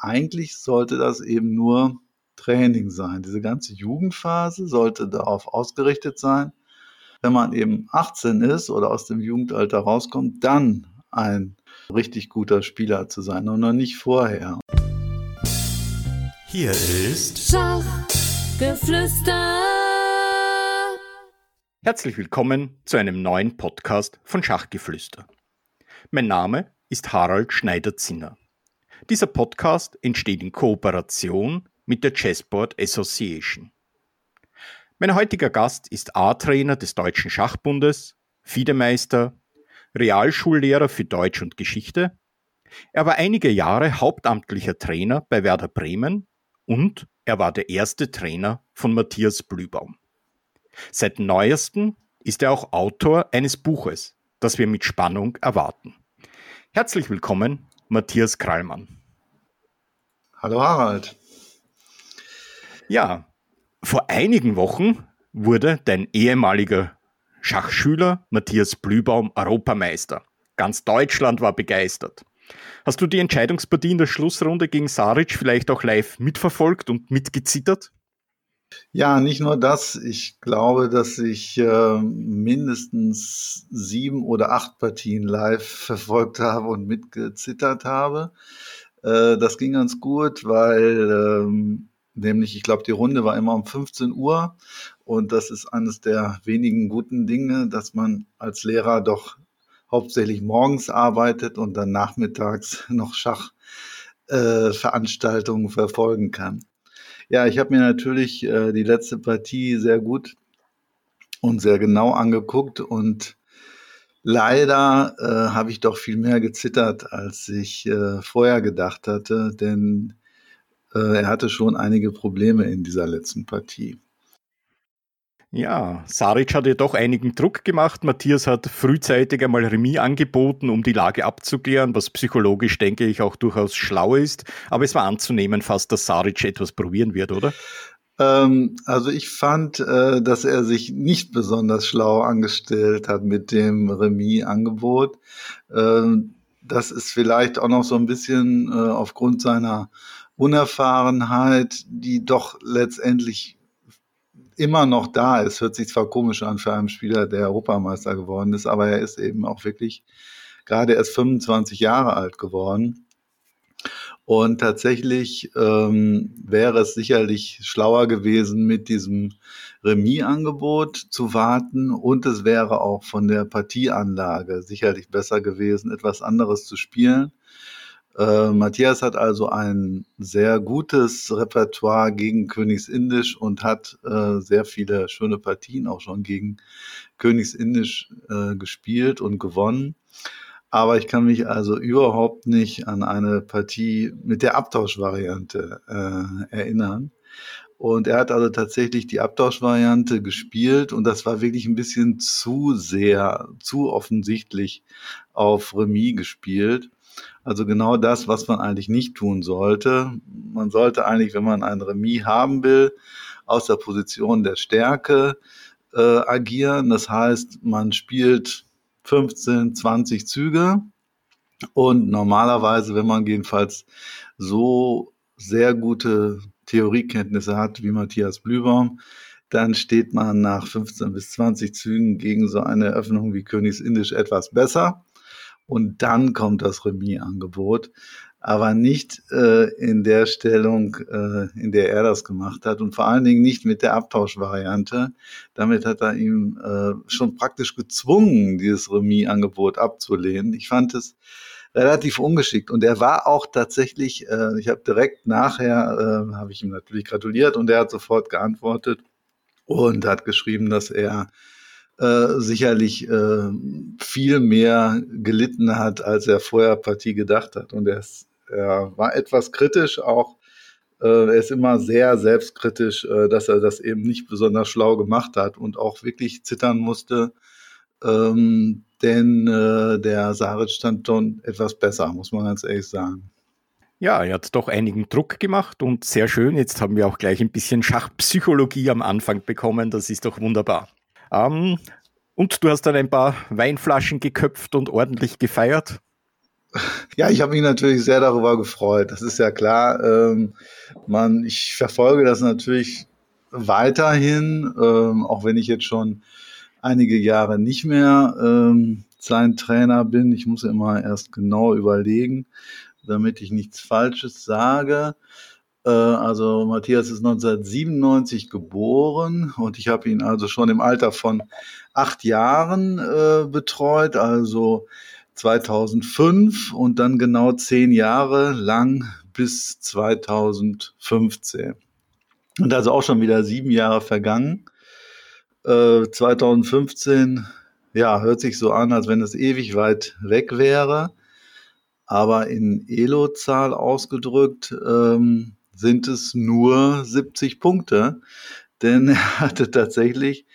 eigentlich sollte das eben nur Training sein. Diese ganze Jugendphase sollte darauf ausgerichtet sein, wenn man eben 18 ist oder aus dem Jugendalter rauskommt, dann ein richtig guter Spieler zu sein und noch nicht vorher. Hier ist Schachgeflüster. Herzlich willkommen zu einem neuen Podcast von Schachgeflüster. Mein Name ist Harald Schneider-Zinner. Dieser Podcast entsteht in Kooperation mit der Chessboard Association. Mein heutiger Gast ist A-Trainer des Deutschen Schachbundes, Fiedemeister, Realschullehrer für Deutsch und Geschichte. Er war einige Jahre hauptamtlicher Trainer bei Werder Bremen und er war der erste Trainer von Matthias Blübaum. Seit neuestem ist er auch Autor eines Buches, das wir mit Spannung erwarten. Herzlich willkommen, Matthias Krallmann. Hallo Harald. Ja, vor einigen Wochen wurde dein ehemaliger Schachschüler Matthias Blübaum Europameister. Ganz Deutschland war begeistert. Hast du die Entscheidungspartie in der Schlussrunde gegen Saric vielleicht auch live mitverfolgt und mitgezittert? Ja, nicht nur das. Ich glaube, dass ich äh, mindestens sieben oder acht Partien live verfolgt habe und mitgezittert habe. Äh, das ging ganz gut, weil ähm, nämlich, ich glaube, die Runde war immer um 15 Uhr und das ist eines der wenigen guten Dinge, dass man als Lehrer doch hauptsächlich morgens arbeitet und dann nachmittags noch Schachveranstaltungen äh, verfolgen kann. Ja, ich habe mir natürlich äh, die letzte Partie sehr gut und sehr genau angeguckt und leider äh, habe ich doch viel mehr gezittert, als ich äh, vorher gedacht hatte, denn äh, er hatte schon einige Probleme in dieser letzten Partie. Ja, Saric hat ja doch einigen Druck gemacht. Matthias hat frühzeitig einmal Remis angeboten, um die Lage abzuklären, was psychologisch, denke ich, auch durchaus schlau ist. Aber es war anzunehmen fast, dass Saric etwas probieren wird, oder? Ähm, also ich fand, äh, dass er sich nicht besonders schlau angestellt hat mit dem Remis-Angebot. Ähm, das ist vielleicht auch noch so ein bisschen äh, aufgrund seiner Unerfahrenheit, die doch letztendlich immer noch da ist. Hört sich zwar komisch an für einen Spieler, der Europameister geworden ist, aber er ist eben auch wirklich gerade erst 25 Jahre alt geworden. Und tatsächlich ähm, wäre es sicherlich schlauer gewesen, mit diesem Remis-Angebot zu warten. Und es wäre auch von der Partieanlage sicherlich besser gewesen, etwas anderes zu spielen. Äh, Matthias hat also ein sehr gutes Repertoire gegen Königsindisch und hat äh, sehr viele schöne Partien auch schon gegen Königsindisch äh, gespielt und gewonnen. Aber ich kann mich also überhaupt nicht an eine Partie mit der Abtauschvariante äh, erinnern. Und er hat also tatsächlich die Abtauschvariante gespielt und das war wirklich ein bisschen zu sehr, zu offensichtlich auf Remis gespielt. Also genau das, was man eigentlich nicht tun sollte. Man sollte eigentlich, wenn man ein Remis haben will, aus der Position der Stärke äh, agieren. Das heißt, man spielt 15, 20 Züge und normalerweise, wenn man jedenfalls so sehr gute Theoriekenntnisse hat wie Matthias Blübaum, dann steht man nach 15 bis 20 Zügen gegen so eine Öffnung wie Königsindisch etwas besser und dann kommt das Remis-Angebot, aber nicht äh, in der Stellung, äh, in der er das gemacht hat und vor allen Dingen nicht mit der Abtauschvariante. Damit hat er ihm äh, schon praktisch gezwungen, dieses Remis-Angebot abzulehnen. Ich fand es relativ ungeschickt und er war auch tatsächlich, äh, ich habe direkt nachher, äh, habe ich ihm natürlich gratuliert und er hat sofort geantwortet und hat geschrieben, dass er äh, sicherlich äh, viel mehr gelitten hat, als er vorher Partie gedacht hat. Und er, ist, er war etwas kritisch auch. Äh, er ist immer sehr selbstkritisch, äh, dass er das eben nicht besonders schlau gemacht hat und auch wirklich zittern musste. Ähm, denn äh, der Saric stand schon etwas besser, muss man ganz ehrlich sagen. Ja, er hat doch einigen Druck gemacht und sehr schön. Jetzt haben wir auch gleich ein bisschen Schachpsychologie am Anfang bekommen. Das ist doch wunderbar. Ähm, und du hast dann ein paar Weinflaschen geköpft und ordentlich gefeiert? Ja, ich habe mich natürlich sehr darüber gefreut. Das ist ja klar. Ähm, man, ich verfolge das natürlich weiterhin, ähm, auch wenn ich jetzt schon einige Jahre nicht mehr ähm, sein Trainer bin. Ich muss immer erst genau überlegen, damit ich nichts Falsches sage. Äh, also Matthias ist 1997 geboren und ich habe ihn also schon im Alter von acht Jahren äh, betreut, also 2005 und dann genau zehn Jahre lang bis 2015. Und also auch schon wieder sieben Jahre vergangen. Äh, 2015, ja, hört sich so an, als wenn es ewig weit weg wäre. Aber in Elo-Zahl ausgedrückt ähm, sind es nur 70 Punkte, denn er hatte tatsächlich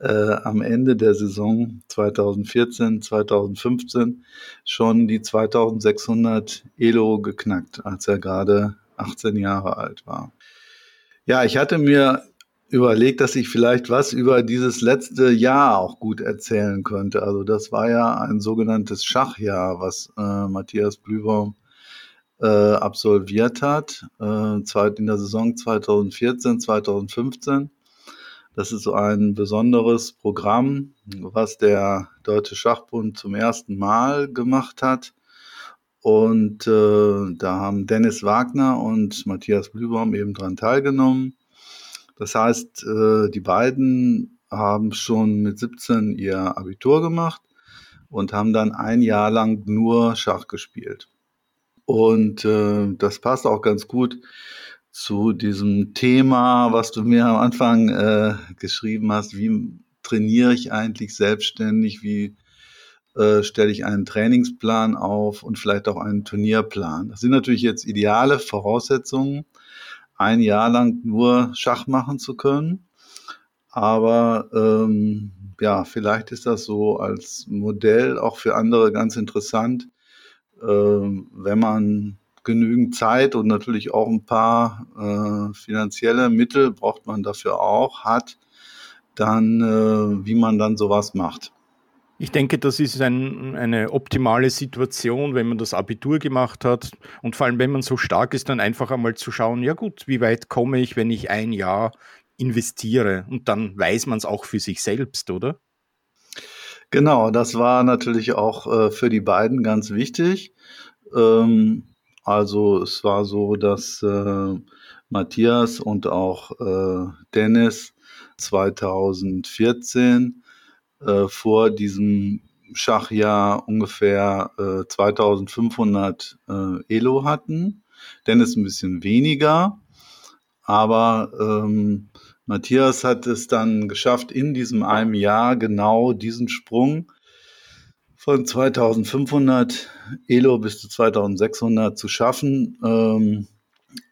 äh, am Ende der Saison 2014, 2015 schon die 2600 Elo geknackt, als er gerade 18 Jahre alt war. Ja, ich hatte mir überlegt, dass ich vielleicht was über dieses letzte Jahr auch gut erzählen könnte. Also das war ja ein sogenanntes Schachjahr, was äh, Matthias Blübaum äh, absolviert hat, äh, in der Saison 2014, 2015. Das ist so ein besonderes Programm, was der Deutsche Schachbund zum ersten Mal gemacht hat. Und äh, da haben Dennis Wagner und Matthias Blübaum eben dran teilgenommen. Das heißt, äh, die beiden haben schon mit 17 ihr Abitur gemacht und haben dann ein Jahr lang nur Schach gespielt. Und äh, das passt auch ganz gut zu diesem Thema, was du mir am Anfang äh, geschrieben hast. Wie trainiere ich eigentlich selbstständig? Wie äh, stelle ich einen Trainingsplan auf und vielleicht auch einen Turnierplan? Das sind natürlich jetzt ideale Voraussetzungen, ein Jahr lang nur Schach machen zu können. Aber ähm, ja, vielleicht ist das so als Modell auch für andere ganz interessant, wenn man genügend Zeit und natürlich auch ein paar äh, finanzielle Mittel braucht man dafür auch, hat, dann äh, wie man dann sowas macht. Ich denke, das ist ein, eine optimale Situation, wenn man das Abitur gemacht hat und vor allem, wenn man so stark ist, dann einfach einmal zu schauen, ja gut, wie weit komme ich, wenn ich ein Jahr investiere und dann weiß man es auch für sich selbst, oder? Genau, das war natürlich auch äh, für die beiden ganz wichtig. Ähm, also es war so, dass äh, Matthias und auch äh, Dennis 2014 äh, vor diesem Schachjahr ungefähr äh, 2500 äh, Elo hatten. Dennis ein bisschen weniger, aber ähm, Matthias hat es dann geschafft, in diesem einem Jahr genau diesen Sprung von 2500 Elo bis zu 2600 zu schaffen ähm,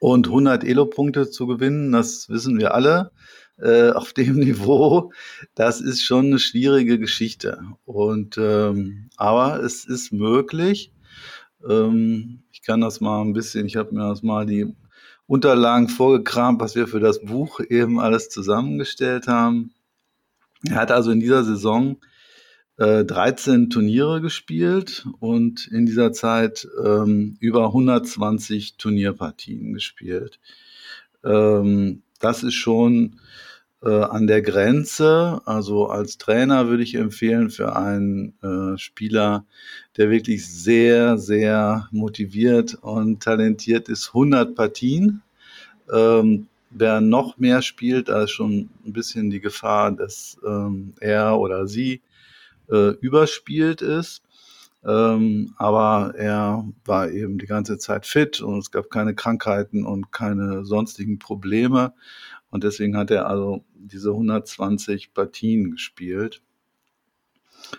und 100 Elo-Punkte zu gewinnen, das wissen wir alle. Äh, auf dem Niveau, das ist schon eine schwierige Geschichte. Und ähm, aber es ist möglich. Ähm, ich kann das mal ein bisschen, ich habe mir das mal die Unterlagen vorgekramt, was wir für das Buch eben alles zusammengestellt haben. Er hat also in dieser Saison 13 äh, Turniere gespielt und in dieser Zeit ähm, über 120 Turnierpartien gespielt. Ähm, das ist schon an der Grenze. Also als Trainer würde ich empfehlen für einen äh, Spieler, der wirklich sehr, sehr motiviert und talentiert ist, 100 Partien. Ähm, wer noch mehr spielt, da ist schon ein bisschen die Gefahr, dass ähm, er oder sie äh, überspielt ist. Ähm, aber er war eben die ganze Zeit fit und es gab keine Krankheiten und keine sonstigen Probleme. Und deswegen hat er also diese 120 Partien gespielt.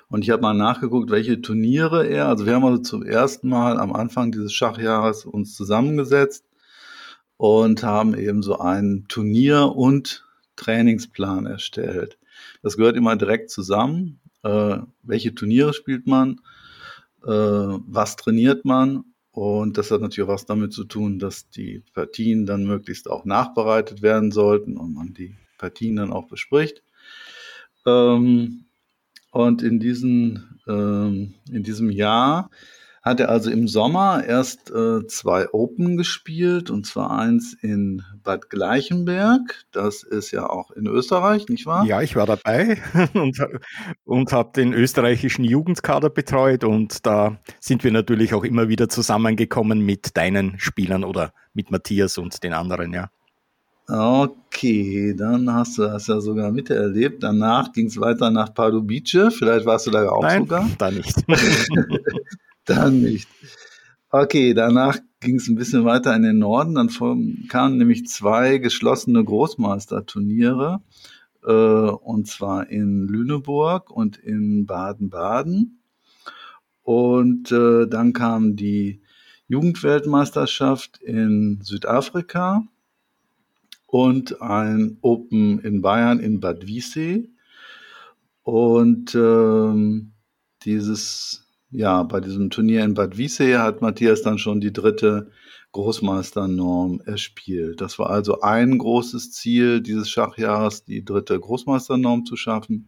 Und ich habe mal nachgeguckt, welche Turniere er, also wir haben also zum ersten Mal am Anfang dieses Schachjahres uns zusammengesetzt und haben eben so einen Turnier- und Trainingsplan erstellt. Das gehört immer direkt zusammen äh, welche Turniere spielt man, äh, was trainiert man. Und das hat natürlich was damit zu tun, dass die Partien dann möglichst auch nachbereitet werden sollten und man die Partien dann auch bespricht. Ähm, und in, diesen, ähm, in diesem Jahr hat er also im Sommer erst äh, zwei Open gespielt, und zwar eins in Bad Gleichenberg. Das ist ja auch in Österreich, nicht wahr? Ja, ich war dabei und, und habe den österreichischen Jugendkader betreut und da sind wir natürlich auch immer wieder zusammengekommen mit deinen Spielern oder mit Matthias und den anderen, ja. Okay, dann hast du das ja sogar miterlebt. Danach ging es weiter nach Pardubice. Vielleicht warst du da auch Nein, sogar. Da nicht. dann nicht. Okay, danach ging es ein bisschen weiter in den Norden. Dann kamen nämlich zwei geschlossene Großmeisterturniere. Äh, und zwar in Lüneburg und in Baden-Baden. Und äh, dann kam die Jugendweltmeisterschaft in Südafrika und ein Open in Bayern in Bad Wiessee. Und ähm, dieses, ja, bei diesem Turnier in Bad Wiessee hat Matthias dann schon die dritte Großmeisternorm erspielt. Das war also ein großes Ziel dieses Schachjahres, die dritte Großmeisternorm zu schaffen.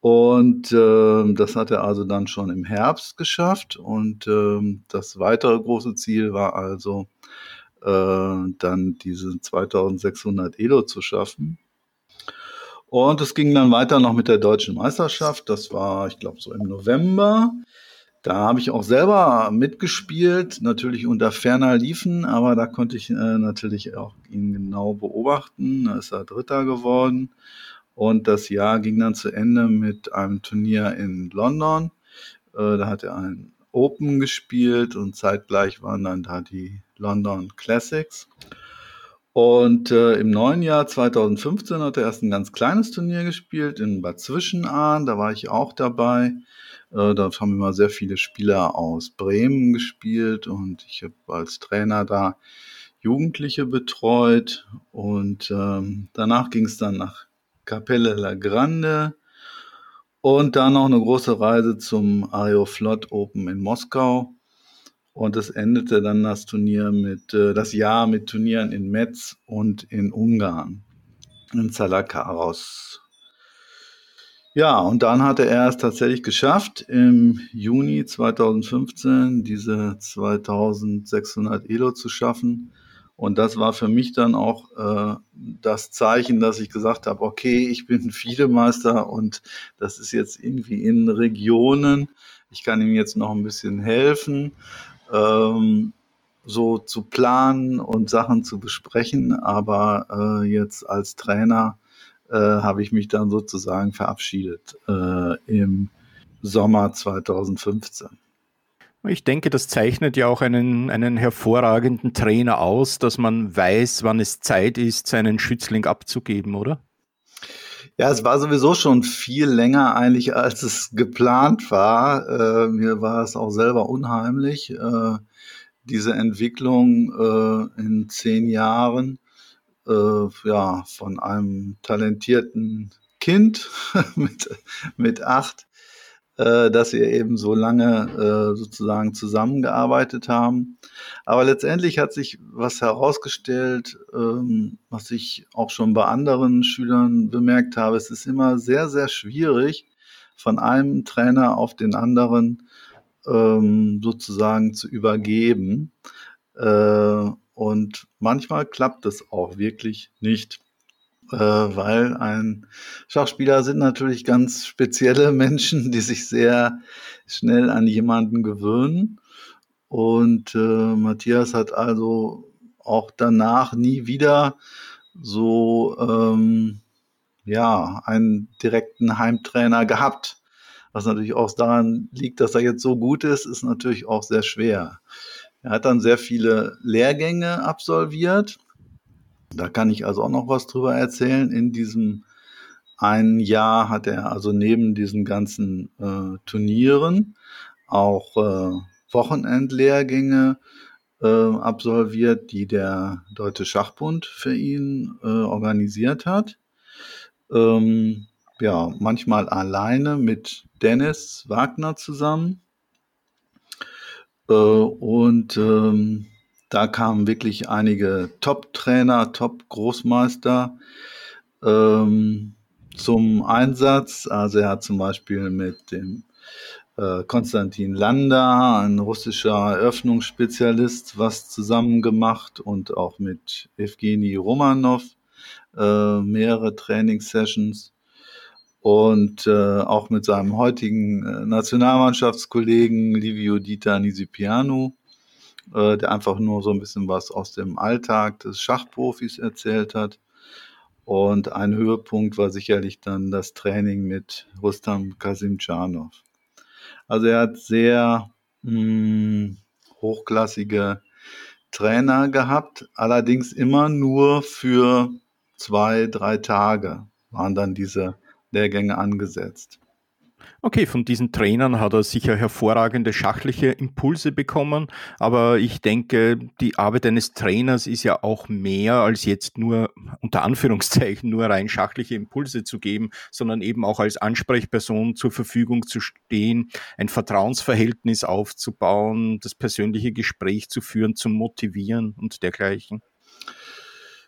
Und äh, das hat er also dann schon im Herbst geschafft. Und äh, das weitere große Ziel war also äh, dann diese 2600 Elo zu schaffen. Und es ging dann weiter noch mit der deutschen Meisterschaft. Das war, ich glaube, so im November. Da habe ich auch selber mitgespielt, natürlich unter ferner Liefen, aber da konnte ich äh, natürlich auch ihn genau beobachten. Da ist er Dritter geworden. Und das Jahr ging dann zu Ende mit einem Turnier in London. Äh, da hat er ein Open gespielt und zeitgleich waren dann da die London Classics. Und äh, im neuen Jahr 2015 hat er erst ein ganz kleines Turnier gespielt in Bad Zwischenahn. Da war ich auch dabei. Äh, da haben immer sehr viele Spieler aus Bremen gespielt und ich habe als Trainer da Jugendliche betreut. Und ähm, danach ging es dann nach Capelle La Grande und dann noch eine große Reise zum Aeroflot Open in Moskau. Und es endete dann das Turnier mit, äh, das Jahr mit Turnieren in Metz und in Ungarn, in Zalakaros. Ja, und dann hatte er es tatsächlich geschafft, im Juni 2015 diese 2600 Elo zu schaffen. Und das war für mich dann auch äh, das Zeichen, dass ich gesagt habe, okay, ich bin Fiedemeister und das ist jetzt irgendwie in Regionen. Ich kann ihm jetzt noch ein bisschen helfen ähm, so zu planen und Sachen zu besprechen. Aber äh, jetzt als Trainer äh, habe ich mich dann sozusagen verabschiedet äh, im Sommer 2015. Ich denke, das zeichnet ja auch einen, einen hervorragenden Trainer aus, dass man weiß, wann es Zeit ist, seinen Schützling abzugeben, oder? Ja, es war sowieso schon viel länger eigentlich, als es geplant war. Äh, mir war es auch selber unheimlich, äh, diese Entwicklung äh, in zehn Jahren äh, ja, von einem talentierten Kind mit, mit acht äh, dass wir eben so lange äh, sozusagen zusammengearbeitet haben. Aber letztendlich hat sich was herausgestellt, ähm, was ich auch schon bei anderen Schülern bemerkt habe. Es ist immer sehr, sehr schwierig, von einem Trainer auf den anderen ähm, sozusagen zu übergeben. Äh, und manchmal klappt es auch wirklich nicht weil ein Schachspieler sind natürlich ganz spezielle Menschen, die sich sehr schnell an jemanden gewöhnen. Und äh, Matthias hat also auch danach nie wieder so ähm, ja einen direkten Heimtrainer gehabt. Was natürlich auch daran liegt, dass er jetzt so gut ist, ist natürlich auch sehr schwer. Er hat dann sehr viele Lehrgänge absolviert da kann ich also auch noch was drüber erzählen. In diesem einen Jahr hat er also neben diesen ganzen äh, Turnieren auch äh, Wochenendlehrgänge äh, absolviert, die der Deutsche Schachbund für ihn äh, organisiert hat. Ähm, ja, manchmal alleine mit Dennis Wagner zusammen. Äh, und ähm, da kamen wirklich einige Top-Trainer, Top-Großmeister ähm, zum Einsatz. Also er hat zum Beispiel mit dem äh, Konstantin Landa, ein russischer Eröffnungsspezialist, was zusammen gemacht und auch mit Evgeny Romanov äh, mehrere Trainingssessions und äh, auch mit seinem heutigen äh, Nationalmannschaftskollegen Livio Dita Nisipianu, äh, der einfach nur so ein bisschen was aus dem Alltag des Schachprofis erzählt hat. Und ein Höhepunkt war sicherlich dann das Training mit Rustam Kasimczanov. Also er hat sehr mh, hm, hochklassige Trainer gehabt, allerdings immer nur für zwei, drei Tage waren dann diese Lehrgänge angesetzt. Okay, von diesen Trainern hat er sicher hervorragende schachliche Impulse bekommen, aber ich denke, die Arbeit eines Trainers ist ja auch mehr als jetzt nur unter Anführungszeichen nur rein schachliche Impulse zu geben, sondern eben auch als Ansprechperson zur Verfügung zu stehen, ein Vertrauensverhältnis aufzubauen, das persönliche Gespräch zu führen, zu motivieren und dergleichen.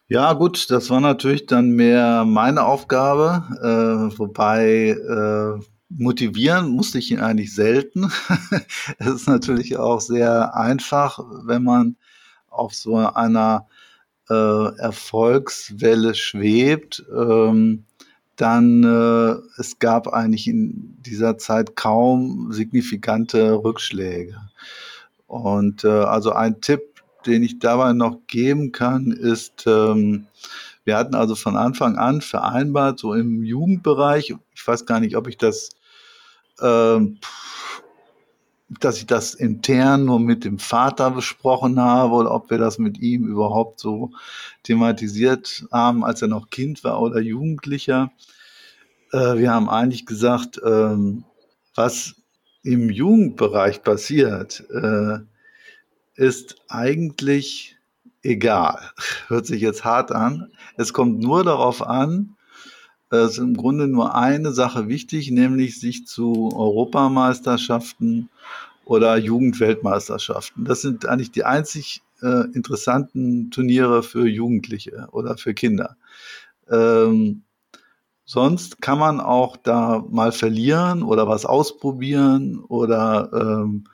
Ja, gut, das war natürlich dann mehr meine Aufgabe, äh, wobei äh, motivieren musste ich ihn eigentlich selten. es ist natürlich auch sehr einfach, wenn man auf so einer äh, Erfolgswelle schwebt. Ähm, dann äh, es gab eigentlich in dieser Zeit kaum signifikante Rückschläge. Und äh, also ein Tipp den ich dabei noch geben kann, ist, ähm, wir hatten also von Anfang an vereinbart, so im Jugendbereich, ich weiß gar nicht, ob ich das, dass ich das intern nur mit dem Vater besprochen habe oder ob wir das mit ihm überhaupt so thematisiert haben, als er noch Kind war oder Jugendlicher. Äh, wir haben eigentlich gesagt, ähm, was im Jugendbereich passiert, äh, ist eigentlich egal. Hört sich jetzt hart an. Es kommt nur darauf an, ist im Grunde nur eine Sache wichtig, nämlich sich zu Europameisterschaften oder Jugendweltmeisterschaften. Das sind eigentlich die einzig äh, interessanten Turniere für Jugendliche oder für Kinder. Ähm, sonst kann man auch da mal verlieren oder was ausprobieren oder ähm,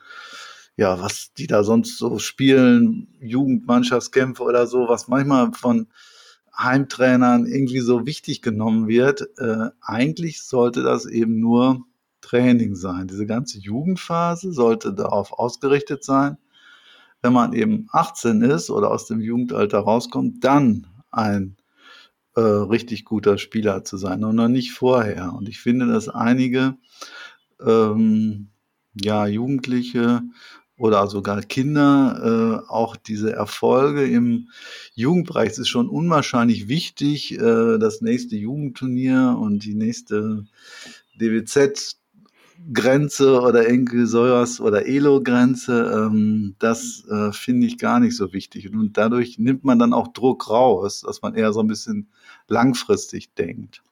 ja, was die da sonst so spielen, Jugendmannschaftskämpfe oder so, was manchmal von Heimtrainern irgendwie so wichtig genommen wird. Äh, eigentlich sollte das eben nur Training sein. Diese ganze Jugendphase sollte darauf ausgerichtet sein, wenn man eben 18 ist oder aus dem Jugendalter rauskommt, dann ein äh, richtig guter Spieler zu sein und noch nicht vorher. Und ich finde, dass einige ähm, ja, Jugendliche oder sogar Kinder äh, auch diese Erfolge im Jugendbereich. Es ist schon unwahrscheinlich wichtig, äh, das nächste Jugendturnier und die nächste DWZ Grenze oder irgendwie sowas oder Elo-Grenze, ähm, das äh, finde ich gar nicht so wichtig. Und dadurch nimmt man dann auch Druck raus, dass man eher so ein bisschen langfristig denkt.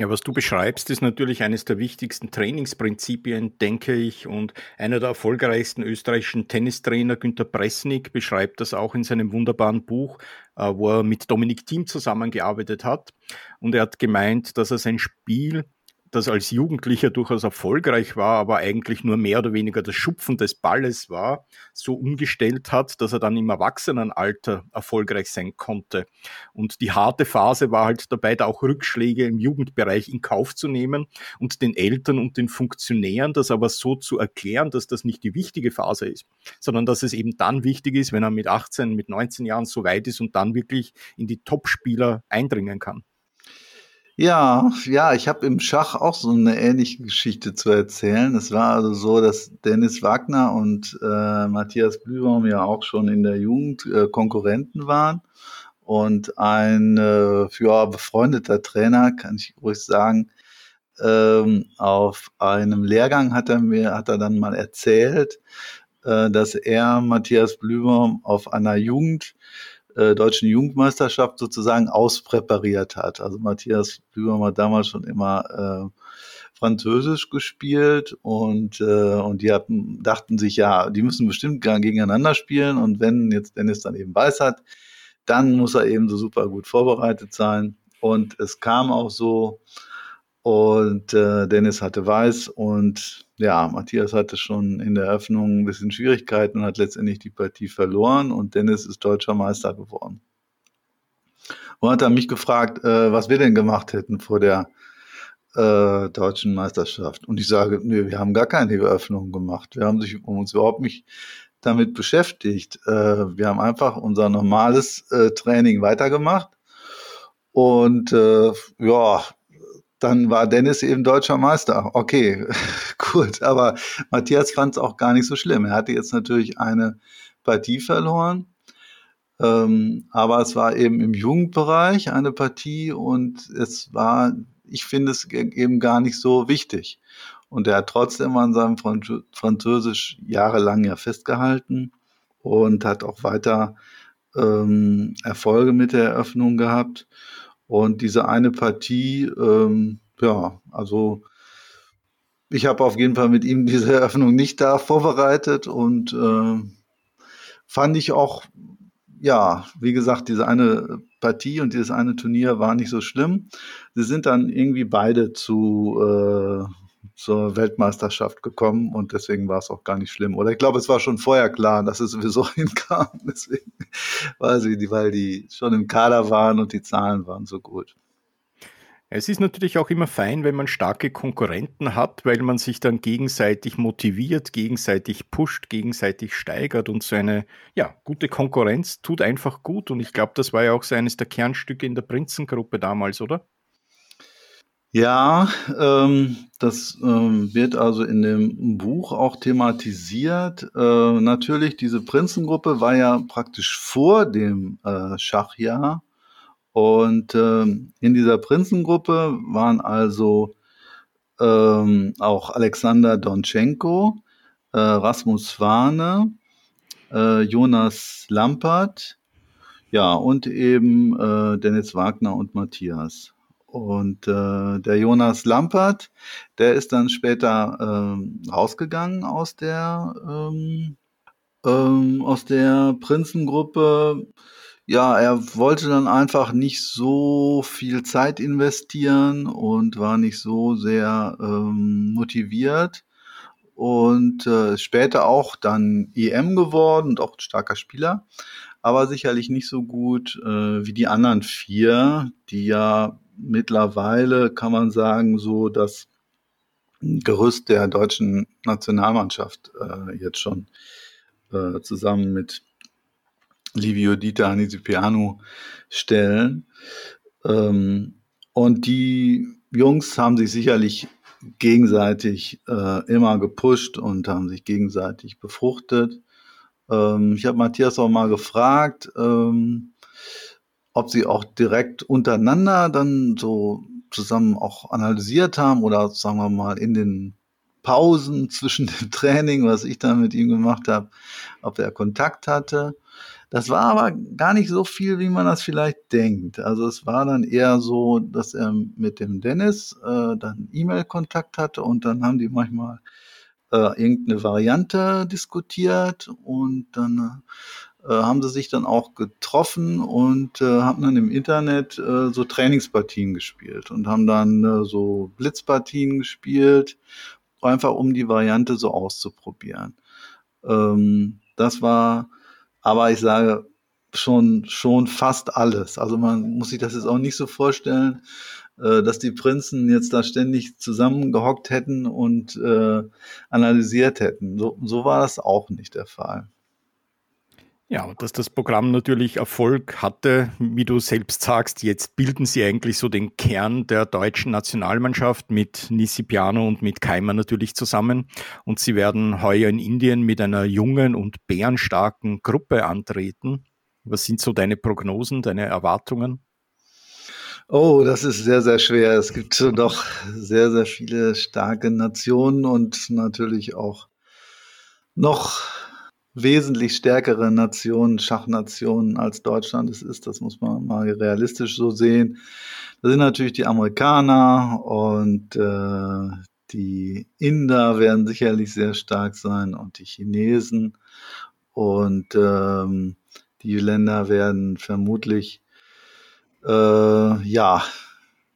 Ja, was du beschreibst, ist natürlich eines der wichtigsten Trainingsprinzipien, denke ich. Und einer der erfolgreichsten österreichischen Tennistrainer, Günter Pressnick, beschreibt das auch in seinem wunderbaren Buch, äh, wo er mit Dominik Thiem zusammengearbeitet hat. Und er hat gemeint, dass er sein Spiel das als Jugendlicher durchaus erfolgreich war, aber eigentlich nur mehr oder weniger das Schupfen des Balles war, so umgestellt hat, dass er dann im Erwachsenenalter erfolgreich sein konnte. Und die harte Phase war halt dabei, da auch Rückschläge im Jugendbereich in Kauf zu nehmen und den Eltern und den Funktionären das aber so zu erklären, dass das nicht die wichtige Phase ist, sondern dass es eben dann wichtig ist, wenn er mit 18, mit 19 Jahren so weit ist und dann wirklich in die Topspieler eindringen kann. Ja, ja, ich habe im Schach auch so eine ähnliche Geschichte zu erzählen. Es war also so, dass Dennis Wagner und äh, Matthias Blübaum ja auch schon in der Jugend äh, Konkurrenten waren. Und ein äh, ja, befreundeter Trainer, kann ich ruhig sagen, ähm, auf einem Lehrgang hat er mir, hat er dann mal erzählt, äh, dass er Matthias Blübaum auf einer Jugend äh, deutschen Jugendmeisterschaft sozusagen auspräpariert hat. Also Matthias Bübermann hat damals schon immer äh, Französisch gespielt und, äh, und die hatten, dachten sich, ja, die müssen bestimmt gegeneinander spielen und wenn jetzt Dennis dann eben weiß hat, dann muss er eben so super gut vorbereitet sein. Und es kam auch so, Und äh, Dennis hatte Weiß und ja, Matthias hatte schon in der Eröffnung ein bisschen Schwierigkeiten und hat letztendlich die Partie verloren und Dennis ist deutscher Meister geworden. Und hat er mich gefragt, äh, was wir denn gemacht hätten vor der äh, deutschen Meisterschaft. Und ich sage, nö, wir haben gar keine Eröffnung gemacht. Wir haben sich uns überhaupt nicht damit beschäftigt. Äh, wir haben einfach unser normales äh, Training weitergemacht. Und äh, ja, dann war Dennis eben deutscher Meister. Okay, gut. Aber Matthias fand es auch gar nicht so schlimm. Er hatte jetzt natürlich eine Partie verloren. Ähm, aber es war eben im Jugendbereich eine Partie und es war, ich finde es eben gar nicht so wichtig. Und er hat trotzdem an seinem Französisch jahrelang ja festgehalten und hat auch weiter ähm, Erfolge mit der Eröffnung gehabt. Und diese eine Partie, ähm, ja, also ich habe auf jeden Fall mit ihm diese Eröffnung nicht da vorbereitet und äh, fand ich auch, ja, wie gesagt, diese eine Partie und dieses eine Turnier war nicht so schlimm. Sie sind dann irgendwie beide zu äh, zur Weltmeisterschaft gekommen und deswegen war es auch gar nicht schlimm. Oder ich glaube, es war schon vorher klar, dass es sowieso hinkam. Deswegen, weil sie, weil die schon im Kader waren und die Zahlen waren so gut. Es ist natürlich auch immer fein, wenn man starke Konkurrenten hat, weil man sich dann gegenseitig motiviert, gegenseitig pusht, gegenseitig steigert und so eine ja, gute Konkurrenz tut einfach gut. Und ich glaube, das war ja auch so eines der Kernstücke in der Prinzengruppe damals, oder? Ja, ähm, das ähm, wird also in dem Buch auch thematisiert. Äh, natürlich, diese Prinzengruppe war ja praktisch vor dem äh, Schachjahr. Und ähm, in dieser Prinzengruppe waren also ähm, auch Alexander Donchenko, äh, Rasmus Warne, äh, Jonas Lampert, ja, und eben äh, Dennis Wagner und Matthias. Und äh, der Jonas Lampert, der ist dann später ähm, rausgegangen aus der ähm, ähm, aus der Prinzengruppe. Ja, er wollte dann einfach nicht so viel Zeit investieren und war nicht so sehr ähm, motiviert und äh, später auch dann EM geworden und auch ein starker Spieler, aber sicherlich nicht so gut äh, wie die anderen vier, die ja mittlerweile kann man sagen, so das Gerüst der deutschen Nationalmannschaft äh, jetzt schon äh, zusammen mit Livio Dieter Anisipianu stellen. Ähm, und die Jungs haben sich sicherlich gegenseitig äh, immer gepusht und haben sich gegenseitig befruchtet. Ähm, ich habe Matthias auch mal gefragt, ähm, ob sie auch direkt untereinander dann so zusammen auch analysiert haben oder sagen wir mal in den Pausen zwischen dem Training, was ich dann mit ihm gemacht habe, ob er Kontakt hatte. Das war aber gar nicht so viel, wie man das vielleicht denkt. Also es war dann eher so, dass er mit dem Dennis äh, dann E-Mail-Kontakt hatte und dann haben die manchmal äh, irgendeine Variante diskutiert und dann äh, haben sie sich dann auch getroffen und äh, haben dann im Internet äh, so Trainingspartien gespielt und haben dann äh, so Blitzpartien gespielt, einfach um die Variante so auszuprobieren. Ähm, das war, aber ich sage schon, schon fast alles. Also man muss sich das jetzt auch nicht so vorstellen, äh, dass die Prinzen jetzt da ständig zusammengehockt hätten und äh, analysiert hätten. So, so war das auch nicht der Fall. Ja, dass das Programm natürlich Erfolg hatte, wie du selbst sagst, jetzt bilden sie eigentlich so den Kern der deutschen Nationalmannschaft mit Nisipiano und mit Keimer natürlich zusammen. Und sie werden heuer in Indien mit einer jungen und bärenstarken Gruppe antreten. Was sind so deine Prognosen, deine Erwartungen? Oh, das ist sehr, sehr schwer. Es gibt doch sehr, sehr viele starke Nationen und natürlich auch noch wesentlich stärkere Nationen, Schachnationen als Deutschland es ist. Das muss man mal realistisch so sehen. Da sind natürlich die Amerikaner und äh, die Inder werden sicherlich sehr stark sein und die Chinesen. Und ähm, die Länder werden vermutlich äh, ja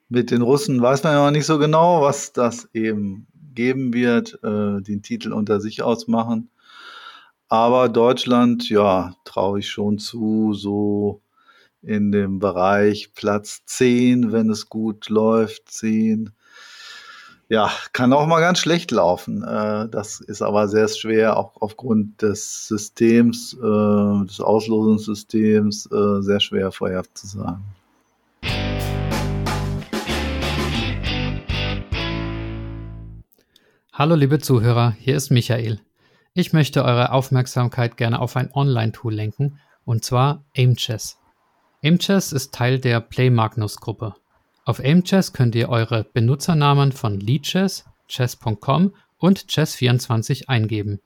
mit den Russen weiß man ja noch nicht so genau, was das eben geben wird, äh, den Titel unter sich ausmachen. Aber Deutschland, ja, traue ich schon zu, so in dem Bereich Platz 10, wenn es gut läuft, 10. Ja, kann auch mal ganz schlecht laufen. Äh, das ist aber sehr schwer, auch aufgrund des Systems, äh, des Auslosungssystems, äh, sehr schwer vorher zu sagen. Hallo liebe Zuhörer, hier ist Michael. Ich möchte eure Aufmerksamkeit gerne auf ein Online-Tool lenken, und zwar Aimchess. Aimchess ist Teil der Play Magnus Gruppe. Auf Aimchess könnt ihr eure Benutzernamen von Leadchess, chess.com und chess24 eingeben.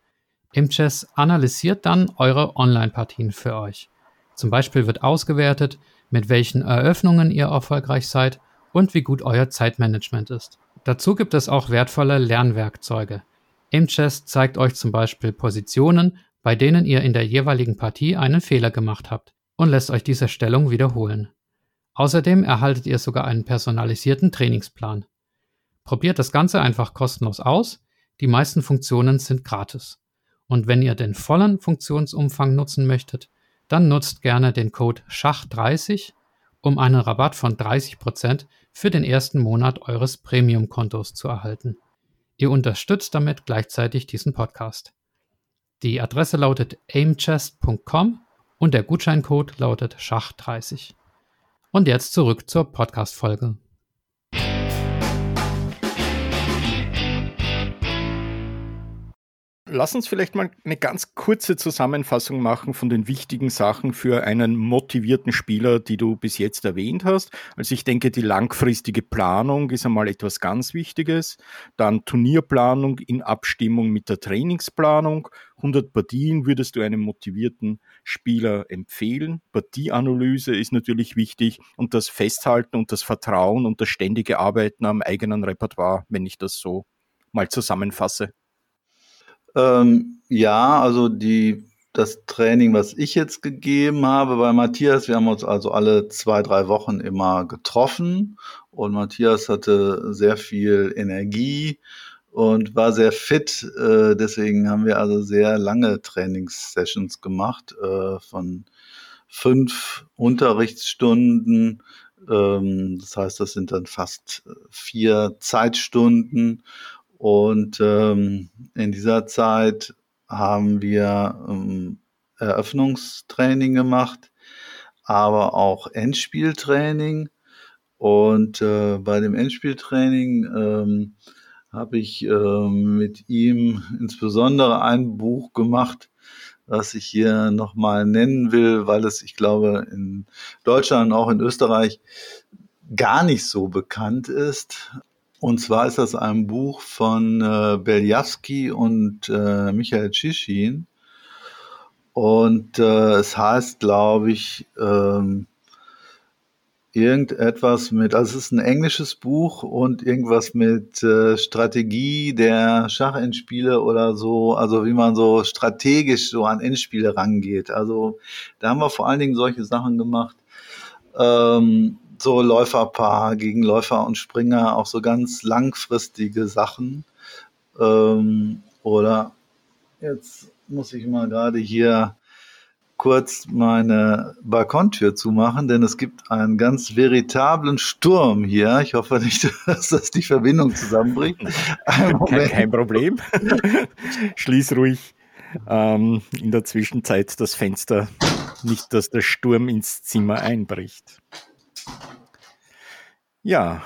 Aimchess analysiert dann eure Online-Partien für euch. Zum Beispiel wird ausgewertet, mit welchen Eröffnungen ihr erfolgreich seid und wie gut euer Zeitmanagement ist. Dazu gibt es auch wertvolle Lernwerkzeuge. Imchess zeigt euch zum Beispiel Positionen, bei denen ihr in der jeweiligen Partie einen Fehler gemacht habt und lässt euch diese Stellung wiederholen. Außerdem erhaltet ihr sogar einen personalisierten Trainingsplan. Probiert das Ganze einfach kostenlos aus, die meisten Funktionen sind gratis. Und wenn ihr den vollen Funktionsumfang nutzen möchtet, dann nutzt gerne den Code SCHACH30 um einen Rabatt von 30% für den ersten Monat eures Premium-Kontos zu erhalten. Ihr unterstützt damit gleichzeitig diesen Podcast. Die Adresse lautet aimchest.com und der Gutscheincode lautet Schach30. Und jetzt zurück zur Podcast-Folge. Lass uns vielleicht mal eine ganz kurze Zusammenfassung machen von den wichtigen Sachen für einen motivierten Spieler, die du bis jetzt erwähnt hast. Also ich denke, die langfristige Planung ist einmal etwas ganz Wichtiges. Dann Turnierplanung in Abstimmung mit der Trainingsplanung. 100 Partien würdest du einem motivierten Spieler empfehlen. Partieanalyse ist natürlich wichtig und das Festhalten und das Vertrauen und das ständige Arbeiten am eigenen Repertoire, wenn ich das so mal zusammenfasse. Ähm, ja, also die, das Training, was ich jetzt gegeben habe bei Matthias, wir haben uns also alle zwei, drei Wochen immer getroffen und Matthias hatte sehr viel Energie und war sehr fit. Äh, deswegen haben wir also sehr lange Trainingssessions gemacht äh, von fünf Unterrichtsstunden. Ähm, das heißt, das sind dann fast vier Zeitstunden und ähm, in dieser Zeit haben wir ähm, Eröffnungstraining gemacht, aber auch Endspieltraining. Und äh, bei dem Endspieltraining ähm, habe ich äh, mit ihm insbesondere ein Buch gemacht, was ich hier nochmal nennen will, weil es, ich glaube, in Deutschland und auch in Österreich gar nicht so bekannt ist. Und zwar ist das ein Buch von äh, Beljavski und äh, Michael Tschischin. Und äh, es heißt, glaube ich, ähm, irgendetwas mit, also es ist ein englisches Buch und irgendwas mit äh, Strategie der Schachendspiele oder so, also wie man so strategisch so an Endspiele rangeht. Also da haben wir vor allen Dingen solche Sachen gemacht. Ähm, so Läuferpaar gegen Läufer und Springer, auch so ganz langfristige Sachen. Ähm, oder jetzt muss ich mal gerade hier kurz meine Balkontür zumachen, denn es gibt einen ganz veritablen Sturm hier. Ich hoffe nicht, dass das die Verbindung zusammenbringt. Kein, kein, Problem. Schließ ruhig ähm, in der Zwischenzeit das Fenster, nicht, dass der Sturm ins Zimmer einbricht. Ja,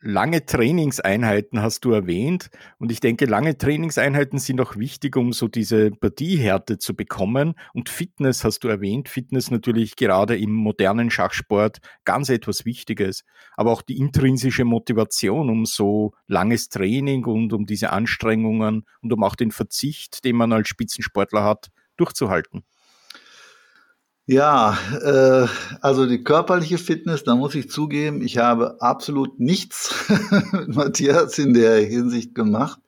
lange Trainingseinheiten hast du erwähnt. Und ich denke, lange Trainingseinheiten sind auch wichtig, um so diese Partiehärte zu bekommen. Und Fitness hast du erwähnt. Fitness natürlich gerade im modernen Schachsport ganz etwas Wichtiges. Aber auch die intrinsische Motivation, um so langes Training und um diese Anstrengungen und um auch den Verzicht, den man als Spitzensportler hat, durchzuhalten. Ja, äh, also die körperliche Fitness, da muss ich zugeben, ich habe absolut nichts mit Matthias in der Hinsicht gemacht.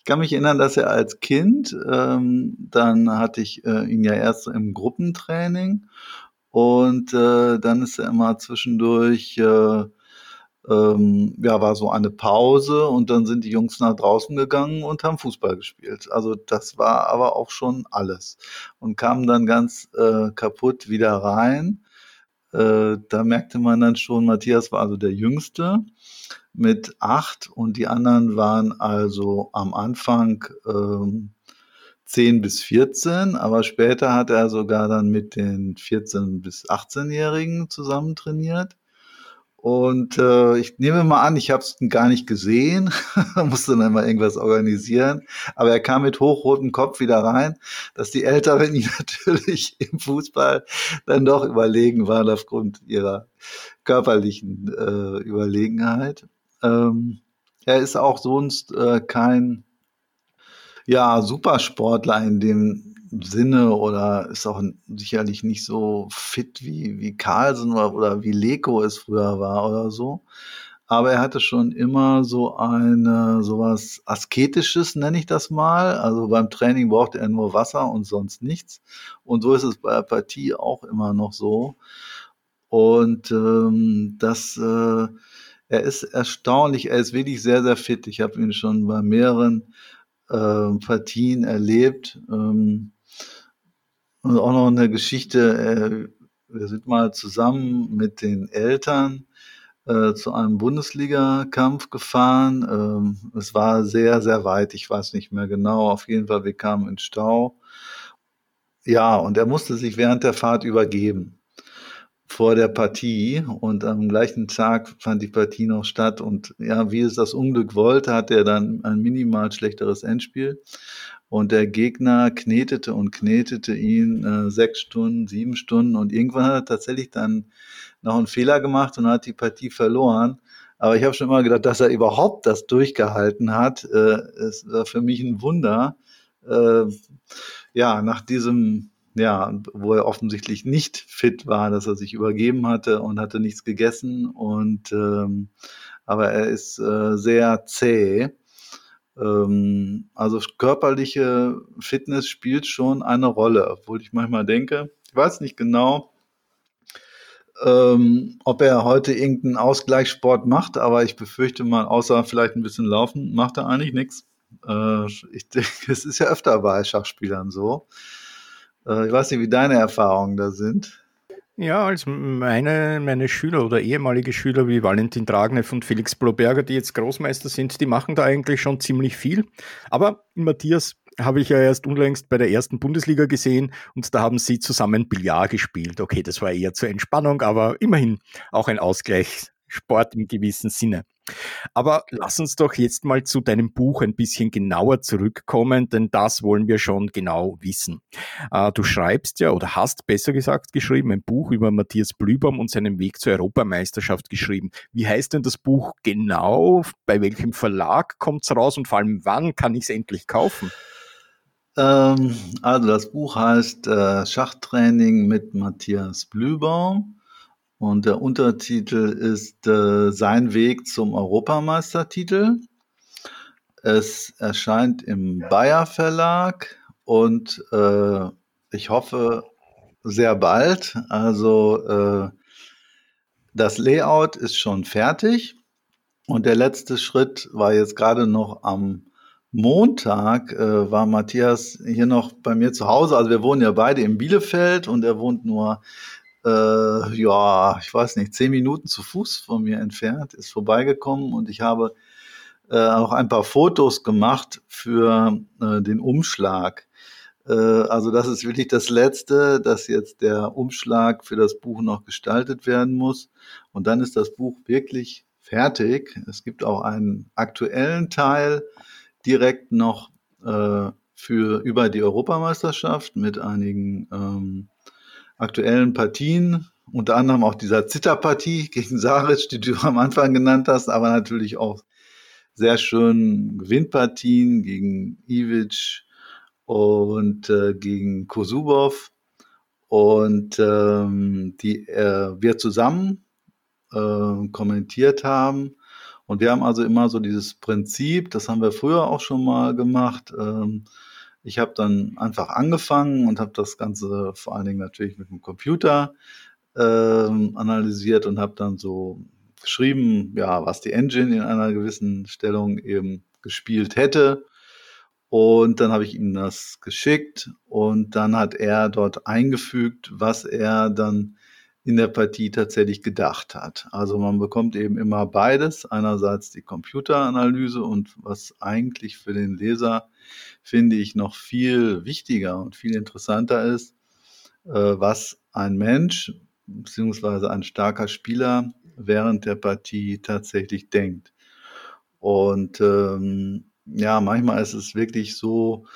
Ich kann mich erinnern, dass er als Kind, ähm, dann hatte ich äh, ihn ja erst im Gruppentraining und äh, dann ist er immer zwischendurch äh, ähm, ja, war so eine Pause und dann sind die Jungs nach draußen gegangen und haben Fußball gespielt. Also das war aber auch schon alles und kamen dann ganz äh, kaputt wieder rein. Äh, da merkte man dann schon, Matthias war also der Jüngste mit acht und die anderen waren also am Anfang ähm, 10 bis 14, aber später hat er sogar dann mit den 14 bis 18-Jährigen zusammen trainiert. Und äh, ich nehme mal an, ich habe es gar nicht gesehen, musste dann mal irgendwas organisieren. Aber er kam mit hochrotem Kopf wieder rein, dass die Älteren ihn natürlich im Fußball dann doch überlegen waren aufgrund ihrer körperlichen äh, Überlegenheit. Ähm, er ist auch sonst äh, kein ja, Supersportler in dem Sinne oder ist auch sicherlich nicht so fit wie, wie Carlsen oder, oder wie Leko es früher war oder so. Aber er hatte schon immer so eine, sowas Asketisches, nenne ich das mal. Also beim Training brauchte er nur Wasser und sonst nichts. Und so ist es bei der Partie auch immer noch so. Und ähm, das, äh, er ist erstaunlich, er ist wirklich sehr, sehr fit. Ich habe ihn schon bei mehreren äh, Partien erlebt. Ähm, und auch noch eine Geschichte, äh, wir sind mal zusammen mit den Eltern äh, zu einem Bundesliga-Kampf gefahren. Ähm, es war sehr, sehr weit, ich weiß nicht mehr genau. Auf jeden Fall, wir kamen in Stau. Ja, und er musste sich während der Fahrt übergeben vor der Partie und am gleichen Tag fand die Partie noch statt und ja, wie es das Unglück wollte, hatte er dann ein minimal schlechteres Endspiel und der Gegner knetete und knetete ihn äh, sechs Stunden, sieben Stunden und irgendwann hat er tatsächlich dann noch einen Fehler gemacht und hat die Partie verloren. Aber ich habe schon immer gedacht, dass er überhaupt das durchgehalten hat, äh, ist für mich ein Wunder. Äh, ja, nach diesem ja, wo er offensichtlich nicht fit war, dass er sich übergeben hatte und hatte nichts gegessen und ähm, aber er ist äh, sehr zäh. Ähm, also körperliche Fitness spielt schon eine Rolle, obwohl ich manchmal denke, ich weiß nicht genau, ähm, ob er heute irgendeinen Ausgleichssport macht, aber ich befürchte mal, außer vielleicht ein bisschen laufen, macht er eigentlich nichts. Äh, ich denke, es ist ja öfter bei Schachspielern so. Äh, ich weiß nicht, wie deine Erfahrungen da sind. Ja, als meine, meine Schüler oder ehemalige Schüler wie Valentin Dragnev und Felix Bloberger, die jetzt Großmeister sind, die machen da eigentlich schon ziemlich viel. Aber Matthias habe ich ja erst unlängst bei der ersten Bundesliga gesehen und da haben sie zusammen Billard gespielt. Okay, das war eher zur Entspannung, aber immerhin auch ein Ausgleichssport im gewissen Sinne. Aber lass uns doch jetzt mal zu deinem Buch ein bisschen genauer zurückkommen, denn das wollen wir schon genau wissen. Äh, du schreibst ja oder hast besser gesagt geschrieben ein Buch über Matthias Blübaum und seinen Weg zur Europameisterschaft geschrieben. Wie heißt denn das Buch genau? Bei welchem Verlag kommt es raus und vor allem wann kann ich es endlich kaufen? Ähm, also das Buch heißt äh, Schachtraining mit Matthias Blübaum. Und der Untertitel ist äh, Sein Weg zum Europameistertitel. Es erscheint im Bayer Verlag und äh, ich hoffe sehr bald. Also äh, das Layout ist schon fertig und der letzte Schritt war jetzt gerade noch am Montag, äh, war Matthias hier noch bei mir zu Hause. Also wir wohnen ja beide in Bielefeld und er wohnt nur äh, ja, ich weiß nicht, zehn Minuten zu Fuß von mir entfernt, ist vorbeigekommen und ich habe äh, auch ein paar Fotos gemacht für äh, den Umschlag. Äh, also das ist wirklich das Letzte, dass jetzt der Umschlag für das Buch noch gestaltet werden muss. Und dann ist das Buch wirklich fertig. Es gibt auch einen aktuellen Teil direkt noch äh, für über die Europameisterschaft mit einigen ähm, aktuellen Partien, unter anderem auch dieser Zitterpartie gegen Saric, die du am Anfang genannt hast, aber natürlich auch sehr schönen Gewinnpartien gegen Ivic und äh, gegen Kosubov und ähm, die äh, wir zusammen äh, kommentiert haben. Und wir haben also immer so dieses Prinzip, das haben wir früher auch schon mal gemacht, ähm, ich habe dann einfach angefangen und habe das Ganze vor allen Dingen natürlich mit dem Computer ähm, analysiert und habe dann so geschrieben, ja, was die Engine in einer gewissen Stellung eben gespielt hätte. Und dann habe ich ihm das geschickt und dann hat er dort eingefügt, was er dann in der Partie tatsächlich gedacht hat. Also man bekommt eben immer beides. Einerseits die Computeranalyse und was eigentlich für den Leser, finde ich, noch viel wichtiger und viel interessanter ist, äh, was ein Mensch beziehungsweise ein starker Spieler während der Partie tatsächlich denkt. Und ähm, ja, manchmal ist es wirklich so,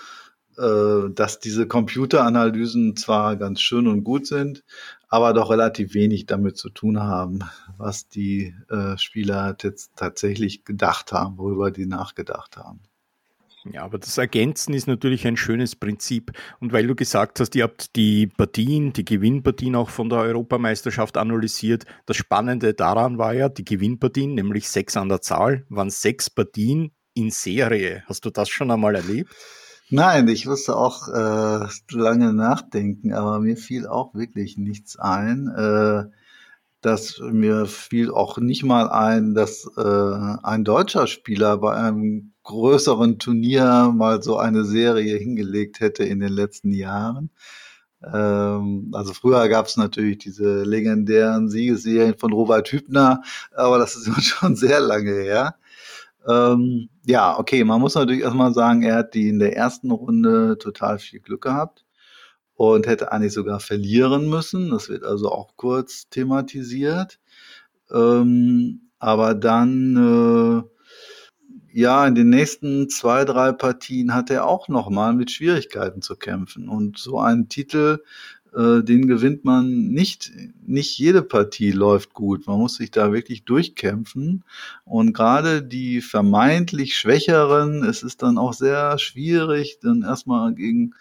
äh, dass diese Computeranalysen zwar ganz schön und gut sind, aber doch relativ wenig damit zu tun haben, was die äh, Spieler jetzt tatsächlich gedacht haben, worüber die nachgedacht haben. Ja, aber das Ergänzen ist natürlich ein schönes Prinzip. Und weil du gesagt hast, ihr habt die Partien, die Gewinnpartien auch von der Europameisterschaft analysiert. Das Spannende daran war ja, die Gewinnpartien, nämlich sechs an der Zahl, waren sechs Partien in Serie. Hast du das schon einmal erlebt? Nein, ich musste auch äh, lange nachdenken, aber mir fiel auch wirklich nichts ein. Äh, dass mir fiel auch nicht mal ein, dass äh, ein deutscher Spieler bei einem größeren Turnier mal so eine Serie hingelegt hätte in den letzten Jahren. Ähm, also früher gab es natürlich diese legendären Siegesserien von Robert Hübner, aber das ist schon sehr lange her. Ähm, ja, okay, man muss natürlich erstmal sagen, er hat die in der ersten Runde total viel Glück gehabt und hätte eigentlich sogar verlieren müssen. Das wird also auch kurz thematisiert. Ähm, aber dann, äh, ja, in den nächsten zwei, drei Partien hat er auch nochmal mit Schwierigkeiten zu kämpfen. Und so einen Titel, äh, den gewinnt man nicht, nicht jede Partie läuft gut. Man muss sich da wirklich durchkämpfen. Und gerade die vermeintlich Schwächeren, es ist dann auch sehr schwierig, dann erstmal gegen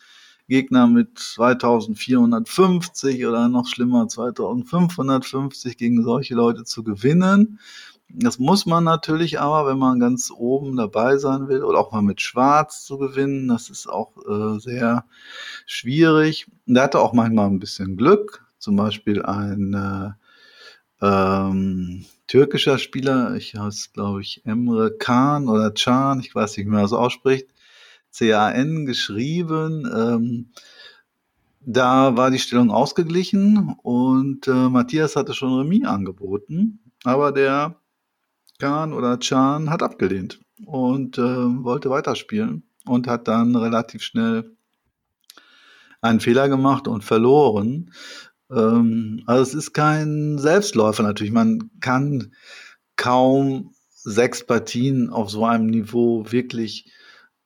Gegner mit 2450 oder noch schlimmer 2550 gegen solche Leute zu gewinnen. Das muss man natürlich aber, wenn man ganz oben dabei sein will oder auch mal mit Schwarz zu gewinnen. Das ist auch äh, sehr schwierig. Da hatte auch manchmal ein bisschen Glück. Zum Beispiel ein äh, ähm, türkischer Spieler, ich heiße glaube ich Emre Khan oder Can, ich weiß nicht, wie man das ausspricht, CAN geschrieben. Ähm, da war die Stellung ausgeglichen und äh, Matthias hatte schon Remis angeboten, aber der Kahn oder Chan hat abgelehnt und äh, wollte weiterspielen und hat dann relativ schnell einen Fehler gemacht und verloren. Ähm, also es ist kein Selbstläufer natürlich. Man kann kaum sechs Partien auf so einem Niveau wirklich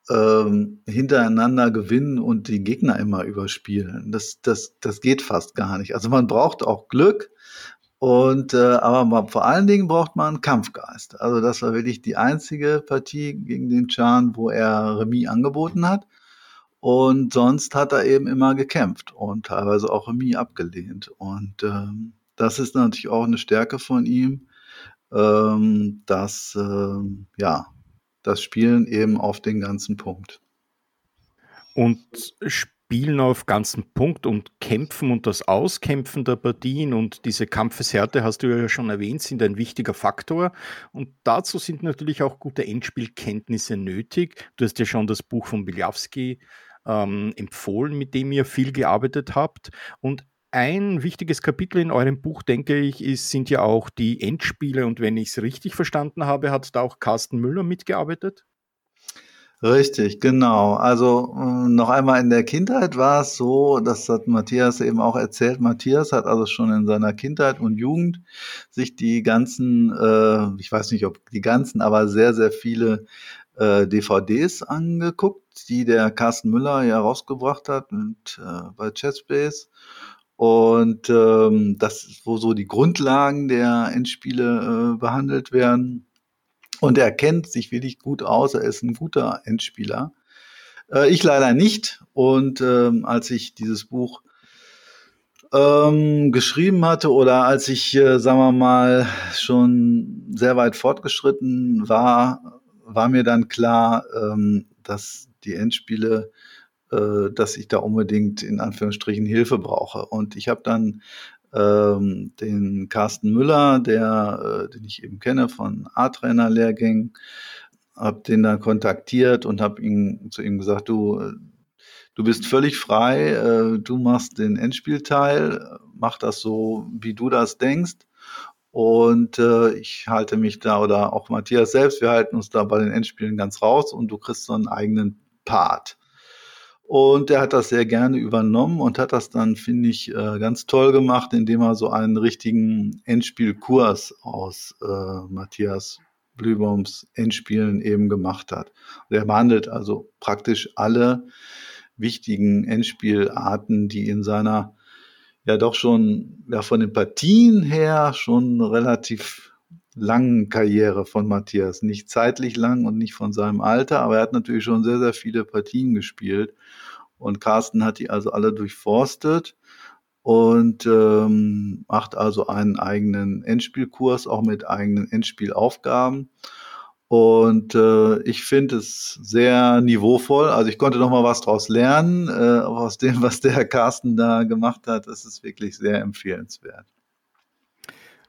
ähm, hintereinander gewinnen und die Gegner immer überspielen. Das, das, das geht fast gar nicht. Also man braucht auch Glück. Und äh, aber man, vor allen Dingen braucht man Kampfgeist. Also das war wirklich die einzige Partie gegen den Chan, wo er Remis angeboten hat. Und sonst hat er eben immer gekämpft und teilweise auch Remis abgelehnt. Und ähm, das ist natürlich auch eine Stärke von ihm, ähm, dass ähm, ja das Spielen eben auf den ganzen Punkt. Und Spielen auf ganzen Punkt und Kämpfen und das Auskämpfen der Partien und diese Kampfeshärte, hast du ja schon erwähnt, sind ein wichtiger Faktor. Und dazu sind natürlich auch gute Endspielkenntnisse nötig. Du hast ja schon das Buch von Biljawski ähm, empfohlen, mit dem ihr viel gearbeitet habt. Und ein wichtiges Kapitel in eurem Buch, denke ich, ist, sind ja auch die Endspiele. Und wenn ich es richtig verstanden habe, hat da auch Carsten Müller mitgearbeitet? Richtig, genau. Also äh, noch einmal in der Kindheit war es so, das hat Matthias eben auch erzählt. Matthias hat also schon in seiner Kindheit und Jugend sich die ganzen, äh, ich weiß nicht, ob die ganzen, aber sehr, sehr viele äh, DVDs angeguckt, die der Carsten Müller ja rausgebracht hat mit, äh, bei Chessbase. Und ähm, das wo so die Grundlagen der Endspiele äh, behandelt werden. Und er kennt sich wirklich gut aus. Er ist ein guter Endspieler. Äh, ich leider nicht. Und ähm, als ich dieses Buch ähm, geschrieben hatte oder als ich, äh, sagen wir mal, schon sehr weit fortgeschritten war, war mir dann klar, ähm, dass die Endspiele äh, dass ich da unbedingt in Anführungsstrichen Hilfe brauche. Und ich habe dann ähm, den Carsten Müller, der, äh, den ich eben kenne von A-Trainer-Lehrgängen, habe den dann kontaktiert und habe ihn zu ihm gesagt, du, äh, du bist völlig frei, äh, du machst den Endspielteil, mach das so, wie du das denkst. Und äh, ich halte mich da oder auch Matthias selbst, wir halten uns da bei den Endspielen ganz raus und du kriegst so einen eigenen Part. Und er hat das sehr gerne übernommen und hat das dann, finde ich, äh, ganz toll gemacht, indem er so einen richtigen Endspielkurs aus äh, Matthias Blühbaums Endspielen eben gemacht hat. Und er behandelt also praktisch alle wichtigen Endspielarten, die in seiner ja doch schon ja von den Partien her schon relativ langen Karriere von Matthias. Nicht zeitlich lang und nicht von seinem Alter, aber er hat natürlich schon sehr, sehr viele Partien gespielt. Und Carsten hat die also alle durchforstet und ähm, macht also einen eigenen Endspielkurs, auch mit eigenen Endspielaufgaben. Und äh, ich finde es sehr niveauvoll. Also ich konnte noch mal was draus lernen, äh, aus dem, was der Carsten da gemacht hat. Das ist wirklich sehr empfehlenswert.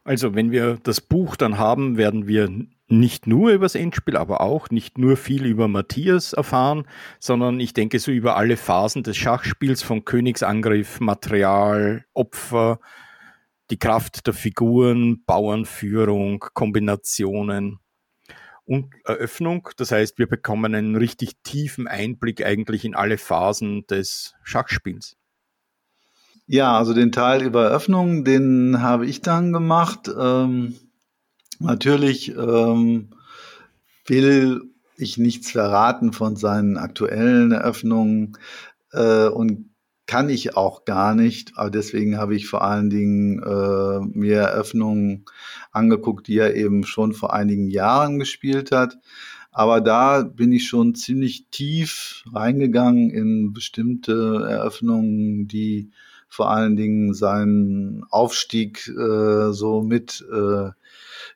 Also wenn wir das Buch dann haben, werden wir nicht nur über das Endspiel, aber auch nicht nur viel über Matthias erfahren, sondern ich denke so über alle Phasen des Schachspiels von Königsangriff, Material, Opfer, die Kraft der Figuren, Bauernführung, Kombinationen und Eröffnung. Das heißt, wir bekommen einen richtig tiefen Einblick eigentlich in alle Phasen des Schachspiels. Ja, also den Teil über Eröffnung, den habe ich dann gemacht. Ähm, natürlich ähm, will ich nichts verraten von seinen aktuellen Eröffnungen äh, und kann ich auch gar nicht. Aber deswegen habe ich vor allen Dingen äh, mir Eröffnungen angeguckt, die er eben schon vor einigen Jahren gespielt hat. Aber da bin ich schon ziemlich tief reingegangen in bestimmte Eröffnungen, die vor allen Dingen seinen Aufstieg äh, so mit äh,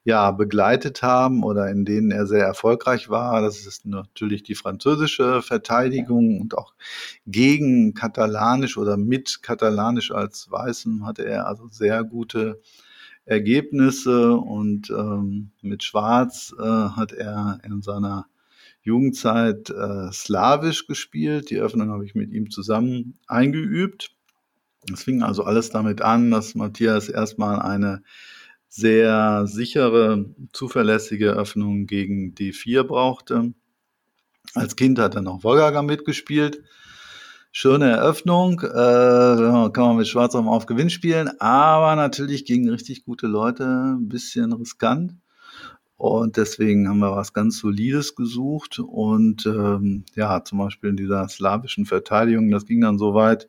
ja, begleitet haben oder in denen er sehr erfolgreich war. Das ist natürlich die französische Verteidigung und auch gegen Katalanisch oder mit Katalanisch als Weißen hatte er also sehr gute Ergebnisse und ähm, mit Schwarz äh, hat er in seiner Jugendzeit äh, Slawisch gespielt. Die Öffnung habe ich mit ihm zusammen eingeübt. Es fing also alles damit an, dass Matthias erstmal eine sehr sichere, zuverlässige Öffnung gegen D4 brauchte. Als Kind hat er noch Wolgaga mitgespielt. Schöne Eröffnung, äh, kann man mit Schwarzraum auf Gewinn spielen, aber natürlich gegen richtig gute Leute ein bisschen riskant. Und deswegen haben wir was ganz Solides gesucht. Und ähm, ja, zum Beispiel in dieser slawischen Verteidigung, das ging dann so weit,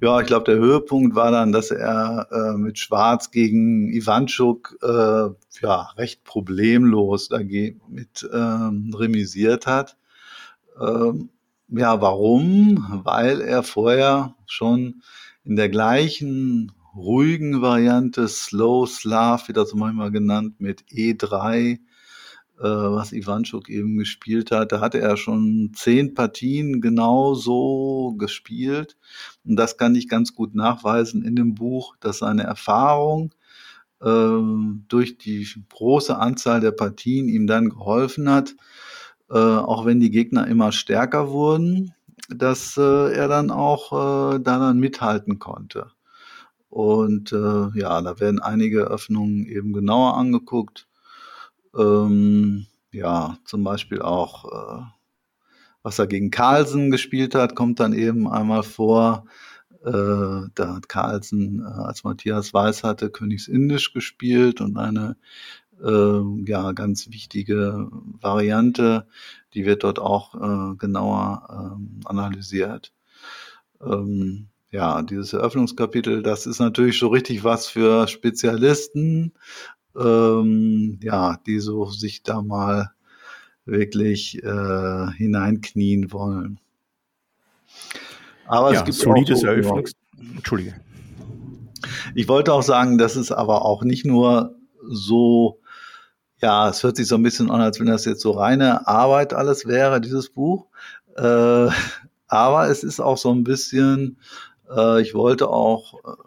ja, ich glaube, der Höhepunkt war dann, dass er äh, mit Schwarz gegen Ivanchuk äh, ja recht problemlos mit ähm, remisiert hat. Ähm, ja, warum? Weil er vorher schon in der gleichen ruhigen Variante Slow Slav, wie das manchmal genannt, mit E3 äh, was Ivanchuk eben gespielt hat. Da hatte er schon zehn Partien genau so gespielt. Und das kann ich ganz gut nachweisen in dem Buch, dass seine Erfahrung äh, durch die große Anzahl der Partien ihm dann geholfen hat, äh, auch wenn die Gegner immer stärker wurden, dass äh, er dann auch äh, da dann mithalten konnte. Und äh, ja, da werden einige Öffnungen eben genauer angeguckt. Ähm, ja, zum Beispiel auch, äh, was er gegen Carlsen gespielt hat, kommt dann eben einmal vor. Äh, da hat Carlsen, äh, als Matthias Weiß hatte, Königsindisch gespielt und eine äh, ja, ganz wichtige Variante, die wird dort auch äh, genauer äh, analysiert. Ähm, ja, dieses Eröffnungskapitel, das ist natürlich so richtig was für Spezialisten, ähm, ja, die so sich da mal wirklich äh, hineinknien wollen. Aber ja, es gibt solides auch, Eröffnungs. Entschuldige. Ich wollte auch sagen, dass es aber auch nicht nur so, ja, es hört sich so ein bisschen an, als wenn das jetzt so reine Arbeit alles wäre, dieses Buch. Äh, aber es ist auch so ein bisschen, äh, ich wollte auch äh,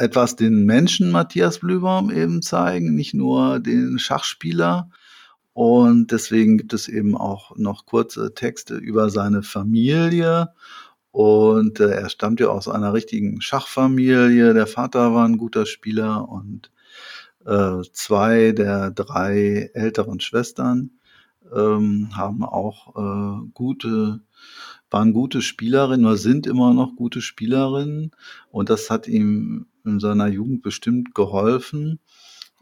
etwas den Menschen Matthias Blübaum eben zeigen, nicht nur den Schachspieler. Und deswegen gibt es eben auch noch kurze Texte über seine Familie. Und äh, er stammt ja aus einer richtigen Schachfamilie. Der Vater war ein guter Spieler und äh, zwei der drei älteren Schwestern ähm, haben auch äh, gute waren gute Spielerinnen oder sind immer noch gute Spielerinnen. Und das hat ihm in seiner Jugend bestimmt geholfen.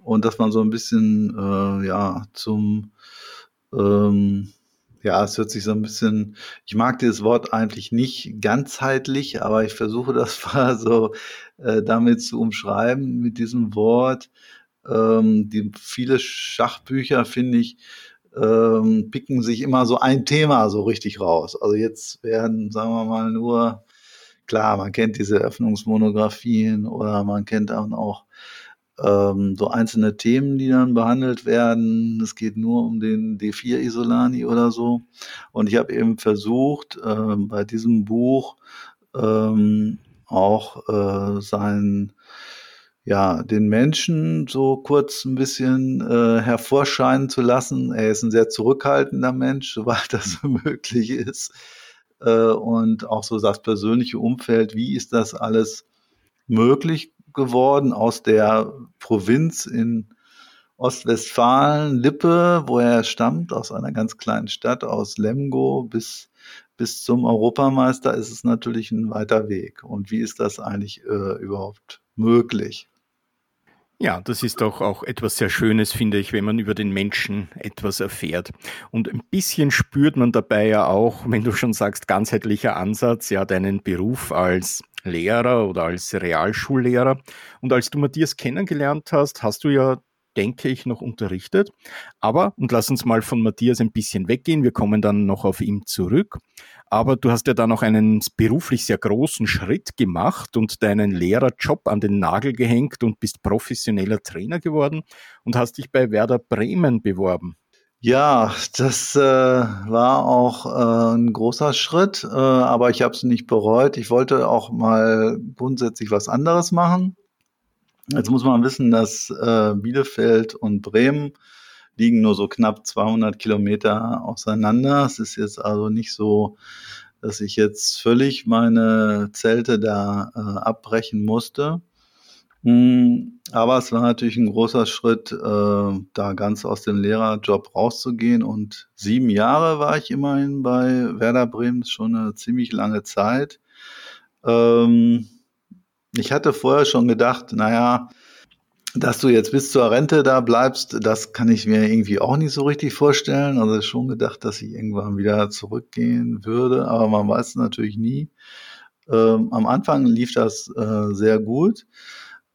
Und dass man so ein bisschen, äh, ja, zum, ähm, ja, es hört sich so ein bisschen, ich mag dieses Wort eigentlich nicht ganzheitlich, aber ich versuche das mal so äh, damit zu umschreiben, mit diesem Wort. Ähm, die viele Schachbücher, finde ich, ähm, picken sich immer so ein Thema so richtig raus. Also jetzt werden, sagen wir mal, nur, klar, man kennt diese Öffnungsmonographien oder man kennt dann auch ähm, so einzelne Themen, die dann behandelt werden. Es geht nur um den D4 Isolani oder so. Und ich habe eben versucht, äh, bei diesem Buch ähm, auch äh, sein ja, den Menschen so kurz ein bisschen äh, hervorscheinen zu lassen. Er ist ein sehr zurückhaltender Mensch, soweit das möglich ist. Äh, und auch so das persönliche Umfeld, wie ist das alles möglich geworden aus der Provinz in Ostwestfalen, Lippe, wo er stammt, aus einer ganz kleinen Stadt, aus Lemgo bis, bis zum Europameister ist es natürlich ein weiter Weg. Und wie ist das eigentlich äh, überhaupt möglich? Ja, das ist doch auch etwas sehr Schönes, finde ich, wenn man über den Menschen etwas erfährt. Und ein bisschen spürt man dabei ja auch, wenn du schon sagst, ganzheitlicher Ansatz, ja, deinen Beruf als Lehrer oder als Realschullehrer. Und als du Matthias kennengelernt hast, hast du ja denke ich, noch unterrichtet. Aber, und lass uns mal von Matthias ein bisschen weggehen, wir kommen dann noch auf ihn zurück. Aber du hast ja dann noch einen beruflich sehr großen Schritt gemacht und deinen Lehrerjob an den Nagel gehängt und bist professioneller Trainer geworden und hast dich bei Werder Bremen beworben. Ja, das äh, war auch äh, ein großer Schritt, äh, aber ich habe es nicht bereut. Ich wollte auch mal grundsätzlich was anderes machen. Jetzt muss man wissen, dass äh, Bielefeld und Bremen liegen nur so knapp 200 Kilometer auseinander. Es ist jetzt also nicht so, dass ich jetzt völlig meine Zelte da äh, abbrechen musste. Mm, aber es war natürlich ein großer Schritt, äh, da ganz aus dem Lehrerjob rauszugehen. Und sieben Jahre war ich immerhin bei Werder Bremen, schon eine ziemlich lange Zeit. Ähm, ich hatte vorher schon gedacht, naja, dass du jetzt bis zur Rente da bleibst, das kann ich mir irgendwie auch nicht so richtig vorstellen. Also schon gedacht, dass ich irgendwann wieder zurückgehen würde, aber man weiß es natürlich nie. Ähm, am Anfang lief das äh, sehr gut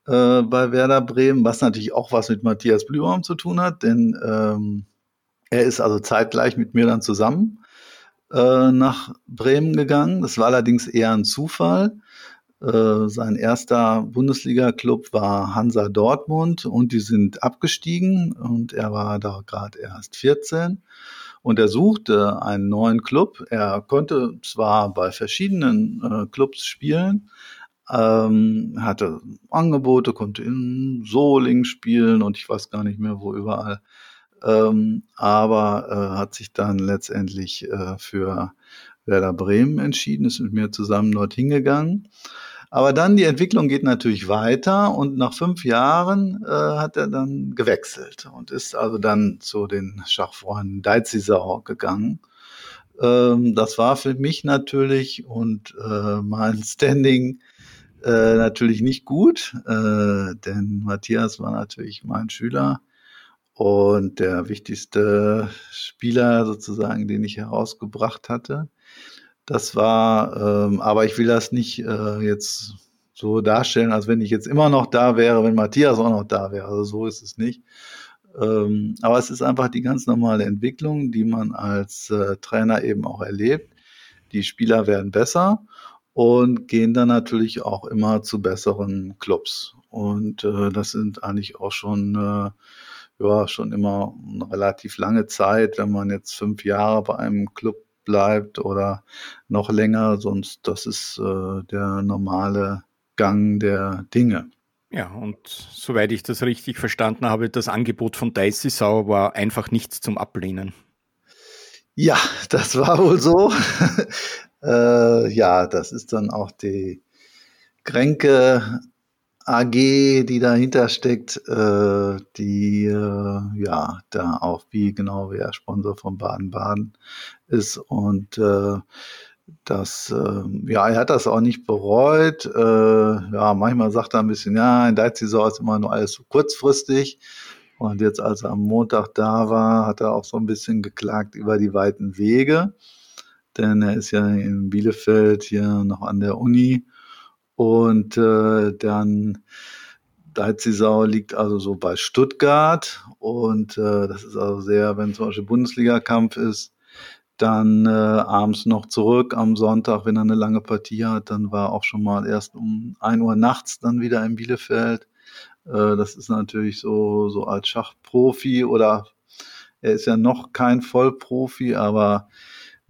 äh, bei Werder Bremen, was natürlich auch was mit Matthias Blübaum zu tun hat, denn ähm, er ist also zeitgleich mit mir dann zusammen äh, nach Bremen gegangen. Das war allerdings eher ein Zufall. Äh, sein erster Bundesliga-Club war Hansa Dortmund und die sind abgestiegen und er war da gerade erst 14 und er suchte einen neuen Club. Er konnte zwar bei verschiedenen äh, Clubs spielen, ähm, hatte Angebote, konnte in Soling spielen und ich weiß gar nicht mehr wo überall, ähm, aber äh, hat sich dann letztendlich äh, für Werder Bremen entschieden, ist mit mir zusammen dorthin gegangen. Aber dann die Entwicklung geht natürlich weiter und nach fünf Jahren äh, hat er dann gewechselt und ist also dann zu den Schachfreunden Deizisau gegangen. Ähm, das war für mich natürlich und äh, mein Standing äh, natürlich nicht gut, äh, denn Matthias war natürlich mein Schüler und der wichtigste Spieler sozusagen, den ich herausgebracht hatte. Das war, ähm, aber ich will das nicht äh, jetzt so darstellen, als wenn ich jetzt immer noch da wäre, wenn Matthias auch noch da wäre. Also so ist es nicht. Ähm, aber es ist einfach die ganz normale Entwicklung, die man als äh, Trainer eben auch erlebt. Die Spieler werden besser und gehen dann natürlich auch immer zu besseren Clubs. Und äh, das sind eigentlich auch schon, äh, ja, schon immer eine relativ lange Zeit, wenn man jetzt fünf Jahre bei einem Club bleibt oder noch länger, sonst das ist äh, der normale Gang der Dinge. Ja, und soweit ich das richtig verstanden habe, das Angebot von Dicey Sau war einfach nichts zum Ablehnen. Ja, das war wohl so. äh, ja, das ist dann auch die Kränke AG, die dahinter steckt, äh, die äh, ja da auch wie genau wer Sponsor von Baden-Baden ist und äh, das, äh, ja, er hat das auch nicht bereut. Äh, ja, manchmal sagt er ein bisschen, ja, in Deizisau ist immer nur alles so kurzfristig. Und jetzt, als er am Montag da war, hat er auch so ein bisschen geklagt über die weiten Wege. Denn er ist ja in Bielefeld hier noch an der Uni und äh, dann Deizisau liegt also so bei Stuttgart und äh, das ist also sehr, wenn zum Beispiel Bundesliga-Kampf ist, dann äh, abends noch zurück am Sonntag, wenn er eine lange Partie hat, dann war auch schon mal erst um ein Uhr nachts dann wieder in Bielefeld. Äh, das ist natürlich so, so als Schachprofi oder er ist ja noch kein Vollprofi, aber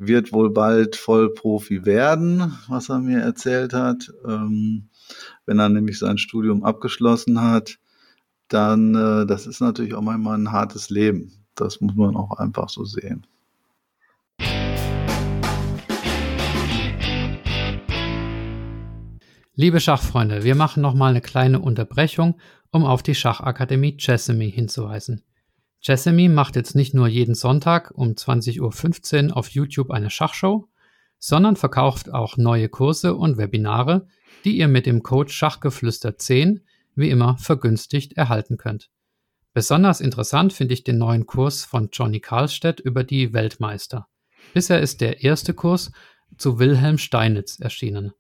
wird wohl bald Vollprofi werden, was er mir erzählt hat. Ähm, wenn er nämlich sein Studium abgeschlossen hat, dann, äh, das ist natürlich auch manchmal ein hartes Leben. Das muss man auch einfach so sehen. Liebe Schachfreunde, wir machen nochmal eine kleine Unterbrechung, um auf die Schachakademie Chessamy hinzuweisen. Jessamy macht jetzt nicht nur jeden Sonntag um 20.15 Uhr auf YouTube eine Schachshow, sondern verkauft auch neue Kurse und Webinare, die ihr mit dem Code Schachgeflüster 10 wie immer vergünstigt erhalten könnt. Besonders interessant finde ich den neuen Kurs von Johnny Karlstedt über die Weltmeister. Bisher ist der erste Kurs zu Wilhelm Steinitz erschienen.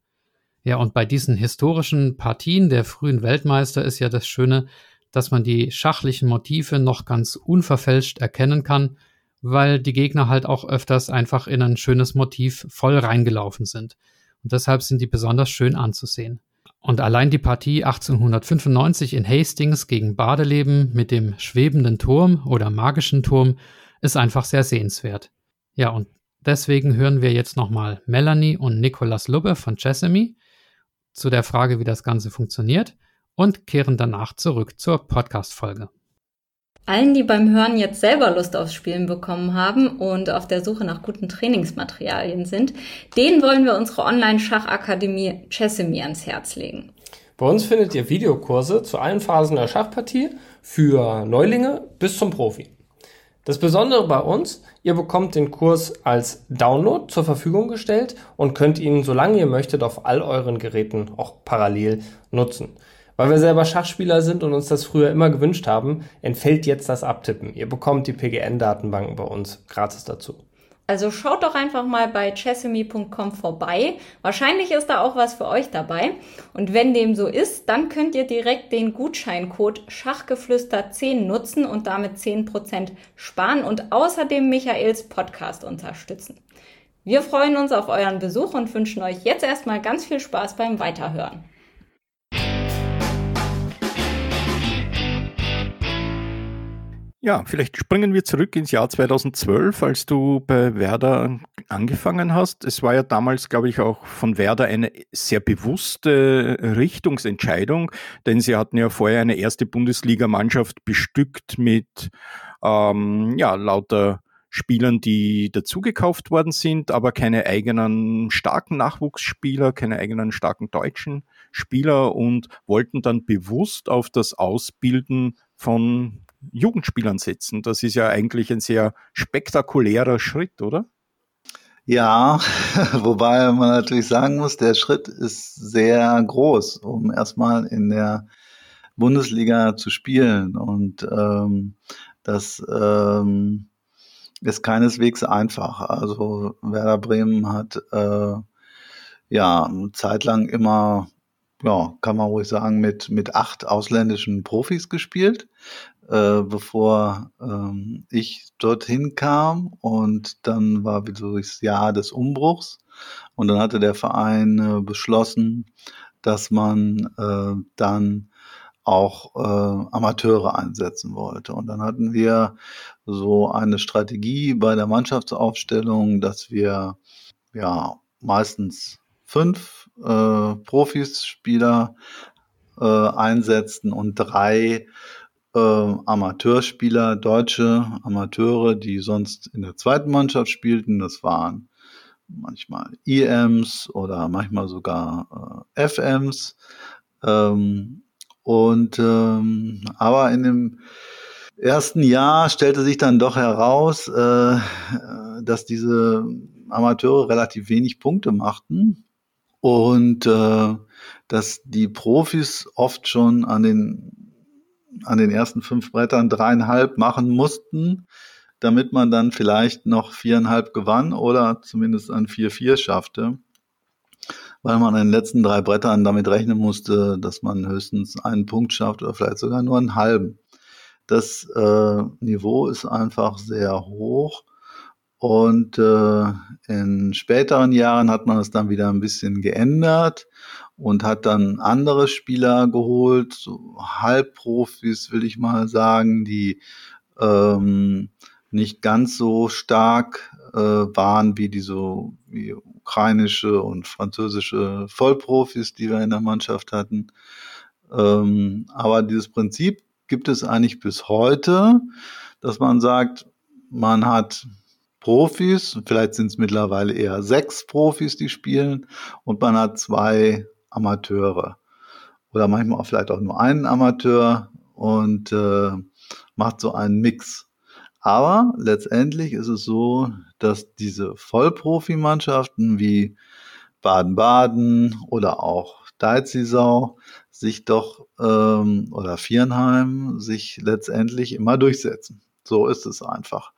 Ja, und bei diesen historischen Partien der frühen Weltmeister ist ja das Schöne, dass man die schachlichen Motive noch ganz unverfälscht erkennen kann, weil die Gegner halt auch öfters einfach in ein schönes Motiv voll reingelaufen sind. Und deshalb sind die besonders schön anzusehen. Und allein die Partie 1895 in Hastings gegen Badeleben mit dem schwebenden Turm oder magischen Turm ist einfach sehr sehenswert. Ja, und deswegen hören wir jetzt nochmal Melanie und Nicolas Lubbe von Chessamy zu der Frage, wie das Ganze funktioniert und kehren danach zurück zur Podcast-Folge. Allen, die beim Hören jetzt selber Lust aufs Spielen bekommen haben und auf der Suche nach guten Trainingsmaterialien sind, denen wollen wir unsere Online-Schachakademie Chessemy ans Herz legen. Bei uns findet ihr Videokurse zu allen Phasen der Schachpartie für Neulinge bis zum Profi. Das Besondere bei uns, ihr bekommt den Kurs als Download zur Verfügung gestellt und könnt ihn, solange ihr möchtet, auf all euren Geräten auch parallel nutzen. Weil wir selber Schachspieler sind und uns das früher immer gewünscht haben, entfällt jetzt das Abtippen. Ihr bekommt die PGN-Datenbanken bei uns gratis dazu. Also schaut doch einfach mal bei chessemy.com vorbei. Wahrscheinlich ist da auch was für euch dabei. Und wenn dem so ist, dann könnt ihr direkt den Gutscheincode Schachgeflüster10 nutzen und damit 10% sparen und außerdem Michaels Podcast unterstützen. Wir freuen uns auf euren Besuch und wünschen euch jetzt erstmal ganz viel Spaß beim Weiterhören. Ja, vielleicht springen wir zurück ins Jahr 2012, als du bei Werder angefangen hast. Es war ja damals, glaube ich, auch von Werder eine sehr bewusste Richtungsentscheidung, denn sie hatten ja vorher eine erste Bundesligamannschaft bestückt mit ähm, ja, lauter Spielern, die dazugekauft worden sind, aber keine eigenen starken Nachwuchsspieler, keine eigenen starken deutschen Spieler und wollten dann bewusst auf das Ausbilden von Jugendspielern setzen. Das ist ja eigentlich ein sehr spektakulärer Schritt, oder? Ja, wobei man natürlich sagen muss, der Schritt ist sehr groß, um erstmal in der Bundesliga zu spielen. Und ähm, das ähm, ist keineswegs einfach. Also Werder Bremen hat äh, ja zeitlang immer, ja, kann man ruhig sagen, mit, mit acht ausländischen Profis gespielt äh, bevor ähm, ich dorthin kam. Und dann war wieder das Jahr des Umbruchs. Und dann hatte der Verein äh, beschlossen, dass man äh, dann auch äh, Amateure einsetzen wollte. Und dann hatten wir so eine Strategie bei der Mannschaftsaufstellung, dass wir ja meistens fünf äh, Profis, Spieler äh, einsetzten und drei äh, Amateurspieler, deutsche Amateure, die sonst in der zweiten Mannschaft spielten. Das waren manchmal EMs oder manchmal sogar äh, FMs. Ähm, und ähm, aber in dem ersten Jahr stellte sich dann doch heraus, äh, dass diese Amateure relativ wenig Punkte machten und äh, dass die Profis oft schon an den an den ersten fünf Brettern dreieinhalb machen mussten, damit man dann vielleicht noch viereinhalb gewann oder zumindest an vier vier schaffte, weil man an den letzten drei Brettern damit rechnen musste, dass man höchstens einen Punkt schafft oder vielleicht sogar nur einen halben. Das äh, Niveau ist einfach sehr hoch. Und äh, in späteren Jahren hat man es dann wieder ein bisschen geändert und hat dann andere Spieler geholt, so Halbprofis will ich mal sagen, die ähm, nicht ganz so stark äh, waren wie diese wie ukrainische und französische Vollprofis, die wir in der Mannschaft hatten. Ähm, aber dieses Prinzip gibt es eigentlich bis heute, dass man sagt, man hat Profis, vielleicht sind es mittlerweile eher sechs Profis, die spielen, und man hat zwei Amateure. Oder manchmal auch vielleicht auch nur einen Amateur und äh, macht so einen Mix. Aber letztendlich ist es so, dass diese Vollprofimannschaften wie Baden-Baden oder auch Deizisau sich doch ähm, oder Viernheim sich letztendlich immer durchsetzen. So ist es einfach.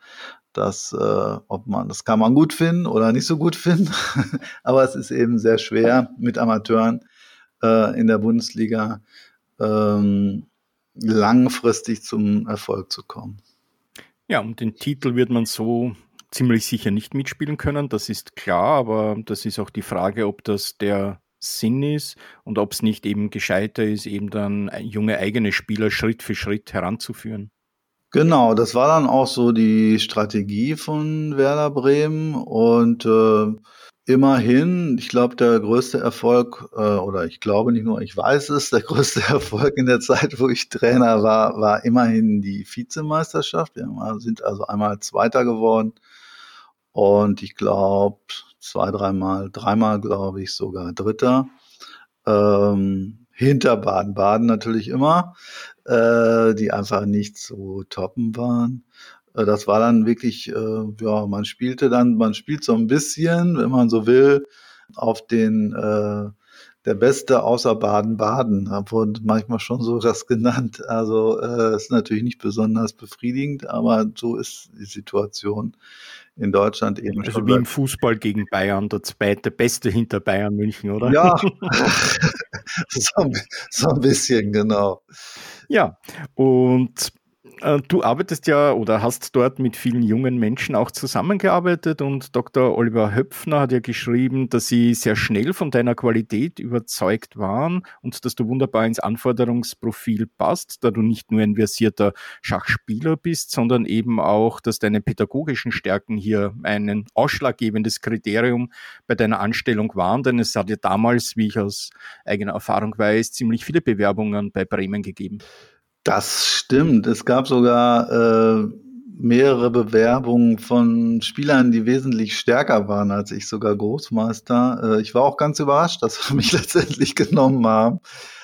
Das, äh, ob man, das kann man gut finden oder nicht so gut finden, aber es ist eben sehr schwer mit Amateuren äh, in der Bundesliga ähm, langfristig zum Erfolg zu kommen. Ja, um den Titel wird man so ziemlich sicher nicht mitspielen können, das ist klar, aber das ist auch die Frage, ob das der Sinn ist und ob es nicht eben gescheiter ist, eben dann junge eigene Spieler Schritt für Schritt heranzuführen. Genau, das war dann auch so die Strategie von Werder Bremen und äh, immerhin, ich glaube, der größte Erfolg, äh, oder ich glaube nicht nur, ich weiß es, der größte Erfolg in der Zeit, wo ich Trainer war, war immerhin die Vizemeisterschaft. Wir sind also einmal Zweiter geworden und ich glaube zwei, dreimal, dreimal glaube ich sogar Dritter. Ähm, hinter Baden-Baden natürlich immer, äh, die einfach nicht so toppen waren. Äh, das war dann wirklich, äh, ja, man spielte dann, man spielt so ein bisschen, wenn man so will, auf den äh, der Beste außer Baden-Baden. Wurde manchmal schon so das genannt. Also äh, ist natürlich nicht besonders befriedigend, aber so ist die Situation in Deutschland eben. Also schon wie im Fußball gegen Bayern, der zweite Beste hinter Bayern München, oder? Ja, so, so ein bisschen, genau. Ja, und du arbeitest ja oder hast dort mit vielen jungen Menschen auch zusammengearbeitet und Dr. Oliver Höpfner hat ja geschrieben, dass sie sehr schnell von deiner Qualität überzeugt waren und dass du wunderbar ins Anforderungsprofil passt, da du nicht nur ein versierter Schachspieler bist, sondern eben auch, dass deine pädagogischen Stärken hier ein ausschlaggebendes Kriterium bei deiner Anstellung waren, denn es hat ja damals, wie ich aus eigener Erfahrung weiß, ziemlich viele Bewerbungen bei Bremen gegeben. Das stimmt. Es gab sogar äh, mehrere Bewerbungen von Spielern, die wesentlich stärker waren als ich, sogar Großmeister. Äh, ich war auch ganz überrascht, dass sie mich letztendlich genommen haben.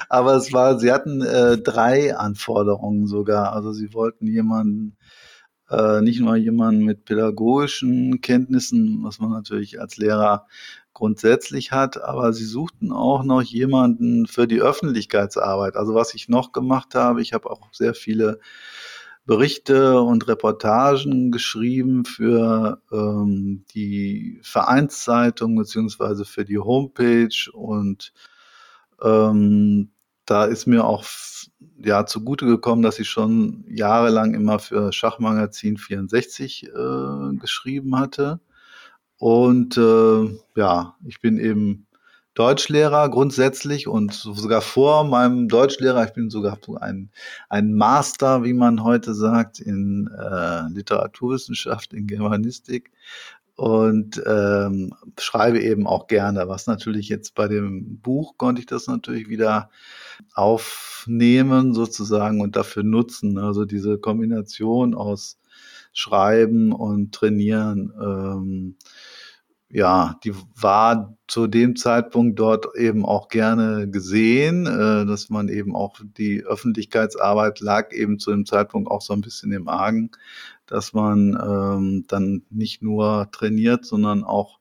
Aber es war, sie hatten äh, drei Anforderungen sogar. Also sie wollten jemanden, äh, nicht nur jemanden mit pädagogischen Kenntnissen, was man natürlich als Lehrer grundsätzlich hat, aber sie suchten auch noch jemanden für die Öffentlichkeitsarbeit. Also was ich noch gemacht habe, ich habe auch sehr viele Berichte und Reportagen geschrieben für ähm, die Vereinszeitung beziehungsweise für die Homepage und ähm, da ist mir auch ja zugute gekommen, dass ich schon jahrelang immer für Schachmagazin 64 äh, geschrieben hatte und äh, ja, ich bin eben Deutschlehrer grundsätzlich und sogar vor meinem Deutschlehrer, ich bin sogar ein, ein Master, wie man heute sagt, in äh, Literaturwissenschaft, in Germanistik und ähm, schreibe eben auch gerne, was natürlich jetzt bei dem Buch konnte ich das natürlich wieder aufnehmen sozusagen und dafür nutzen. Also diese Kombination aus Schreiben und Trainieren. Ähm, ja, die war zu dem Zeitpunkt dort eben auch gerne gesehen, äh, dass man eben auch die Öffentlichkeitsarbeit lag eben zu dem Zeitpunkt auch so ein bisschen im Argen, dass man ähm, dann nicht nur trainiert, sondern auch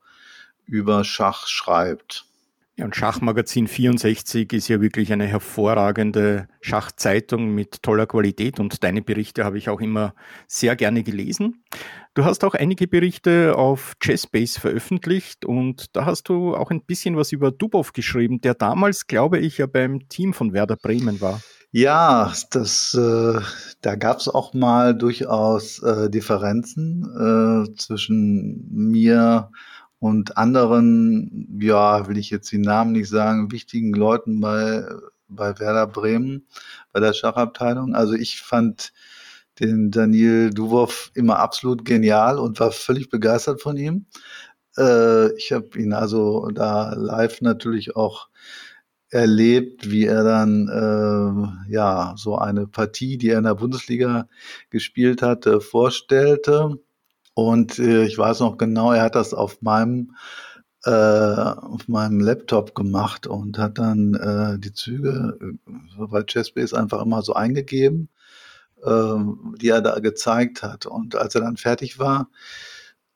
über Schach schreibt. Ja, und Schachmagazin 64 ist ja wirklich eine hervorragende Schachzeitung mit toller Qualität und deine Berichte habe ich auch immer sehr gerne gelesen. Du hast auch einige Berichte auf Chessbase veröffentlicht und da hast du auch ein bisschen was über Dubov geschrieben, der damals, glaube ich, ja beim Team von Werder Bremen war. Ja, das, äh, da gab es auch mal durchaus äh, Differenzen äh, zwischen mir und anderen, ja, will ich jetzt die Namen nicht sagen, wichtigen Leuten bei, bei Werder Bremen, bei der Schachabteilung. Also ich fand den Daniel Duwow immer absolut genial und war völlig begeistert von ihm. Äh, ich habe ihn also da live natürlich auch erlebt, wie er dann äh, ja so eine Partie, die er in der Bundesliga gespielt hatte, vorstellte und äh, ich weiß noch genau, er hat das auf meinem äh, auf meinem Laptop gemacht und hat dann äh, die Züge äh, bei Chessbase einfach immer so eingegeben, äh, die er da gezeigt hat. Und als er dann fertig war,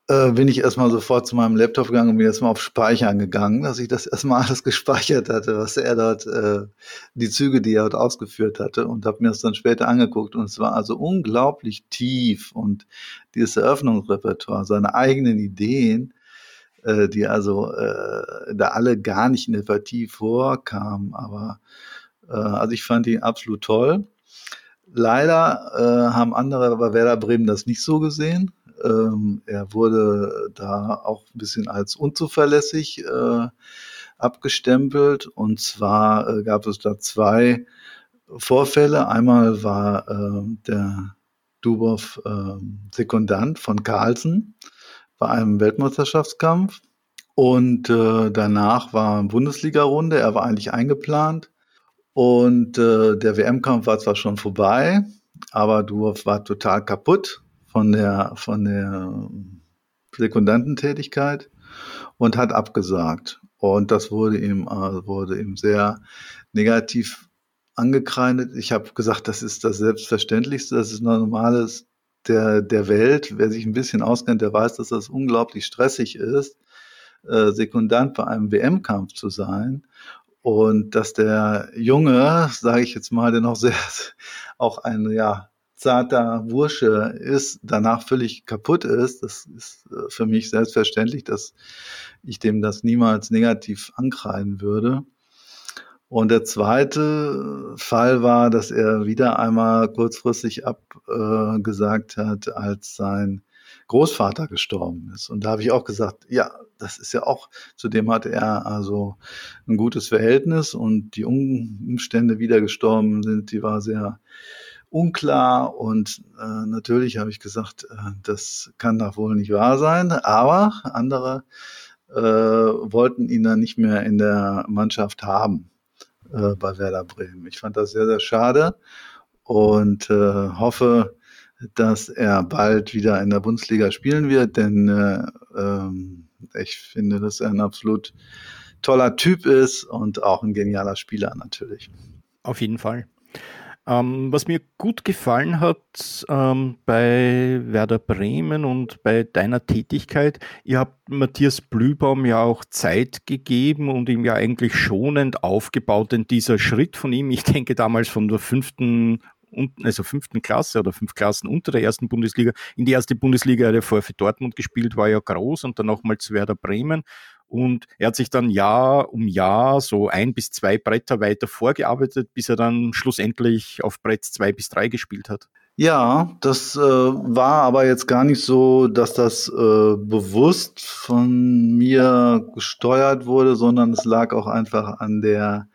äh, bin ich erstmal sofort zu meinem Laptop gegangen und bin erstmal auf Speichern gegangen, dass ich das erstmal alles gespeichert hatte, was er dort, äh, die Züge, die er dort ausgeführt hatte und habe mir das dann später angeguckt und es war also unglaublich tief und dieses Eröffnungsrepertoire, seine eigenen Ideen, äh, die also äh, da alle gar nicht in der Partie vorkamen, aber äh, also ich fand ihn absolut toll. Leider äh, haben andere bei Werder Bremen das nicht so gesehen. Ähm, er wurde da auch ein bisschen als unzuverlässig äh, abgestempelt. Und zwar äh, gab es da zwei Vorfälle. Einmal war äh, der Dubow äh, Sekundant von Carlsen bei einem Weltmeisterschaftskampf. Und äh, danach war Bundesliga-Runde. Er war eigentlich eingeplant. Und äh, der WM-Kampf war zwar schon vorbei, aber Dubow war total kaputt von der, von der Sekundantentätigkeit und hat abgesagt. Und das wurde ihm, äh, wurde ihm sehr negativ angekreidet. Ich habe gesagt, das ist das Selbstverständlichste, das ist normales der, der Welt. Wer sich ein bisschen auskennt, der weiß, dass das unglaublich stressig ist, äh, Sekundant bei einem WM-Kampf zu sein. Und dass der Junge, sage ich jetzt mal, der noch sehr auch ein ja zarter Bursche ist, danach völlig kaputt ist, das ist äh, für mich selbstverständlich, dass ich dem das niemals negativ ankreiden würde. Und der zweite Fall war, dass er wieder einmal kurzfristig abgesagt äh, hat, als sein Großvater gestorben ist. Und da habe ich auch gesagt, ja, das ist ja auch, zudem hatte er also ein gutes Verhältnis und die Umstände, wie der gestorben sind, die war sehr unklar und äh, natürlich habe ich gesagt, äh, das kann doch wohl nicht wahr sein, aber andere äh, wollten ihn dann nicht mehr in der Mannschaft haben äh, bei Werder Bremen. Ich fand das sehr, sehr schade und äh, hoffe, dass er bald wieder in der Bundesliga spielen wird, denn äh, ähm, ich finde, dass er ein absolut toller Typ ist und auch ein genialer Spieler natürlich. Auf jeden Fall. Ähm, was mir gut gefallen hat ähm, bei Werder Bremen und bei deiner Tätigkeit, ihr habt Matthias Blübaum ja auch Zeit gegeben und ihm ja eigentlich schonend aufgebaut, denn dieser Schritt von ihm, ich denke damals von der fünften also fünften Klasse oder fünf Klassen unter der ersten Bundesliga. In die erste Bundesliga er vorher für Dortmund gespielt, war ja groß und dann nochmal zu Werder Bremen. Und er hat sich dann Jahr um Jahr so ein bis zwei Bretter weiter vorgearbeitet, bis er dann schlussendlich auf Brett zwei bis drei gespielt hat. Ja, das äh, war aber jetzt gar nicht so, dass das äh, bewusst von mir gesteuert wurde, sondern es lag auch einfach an der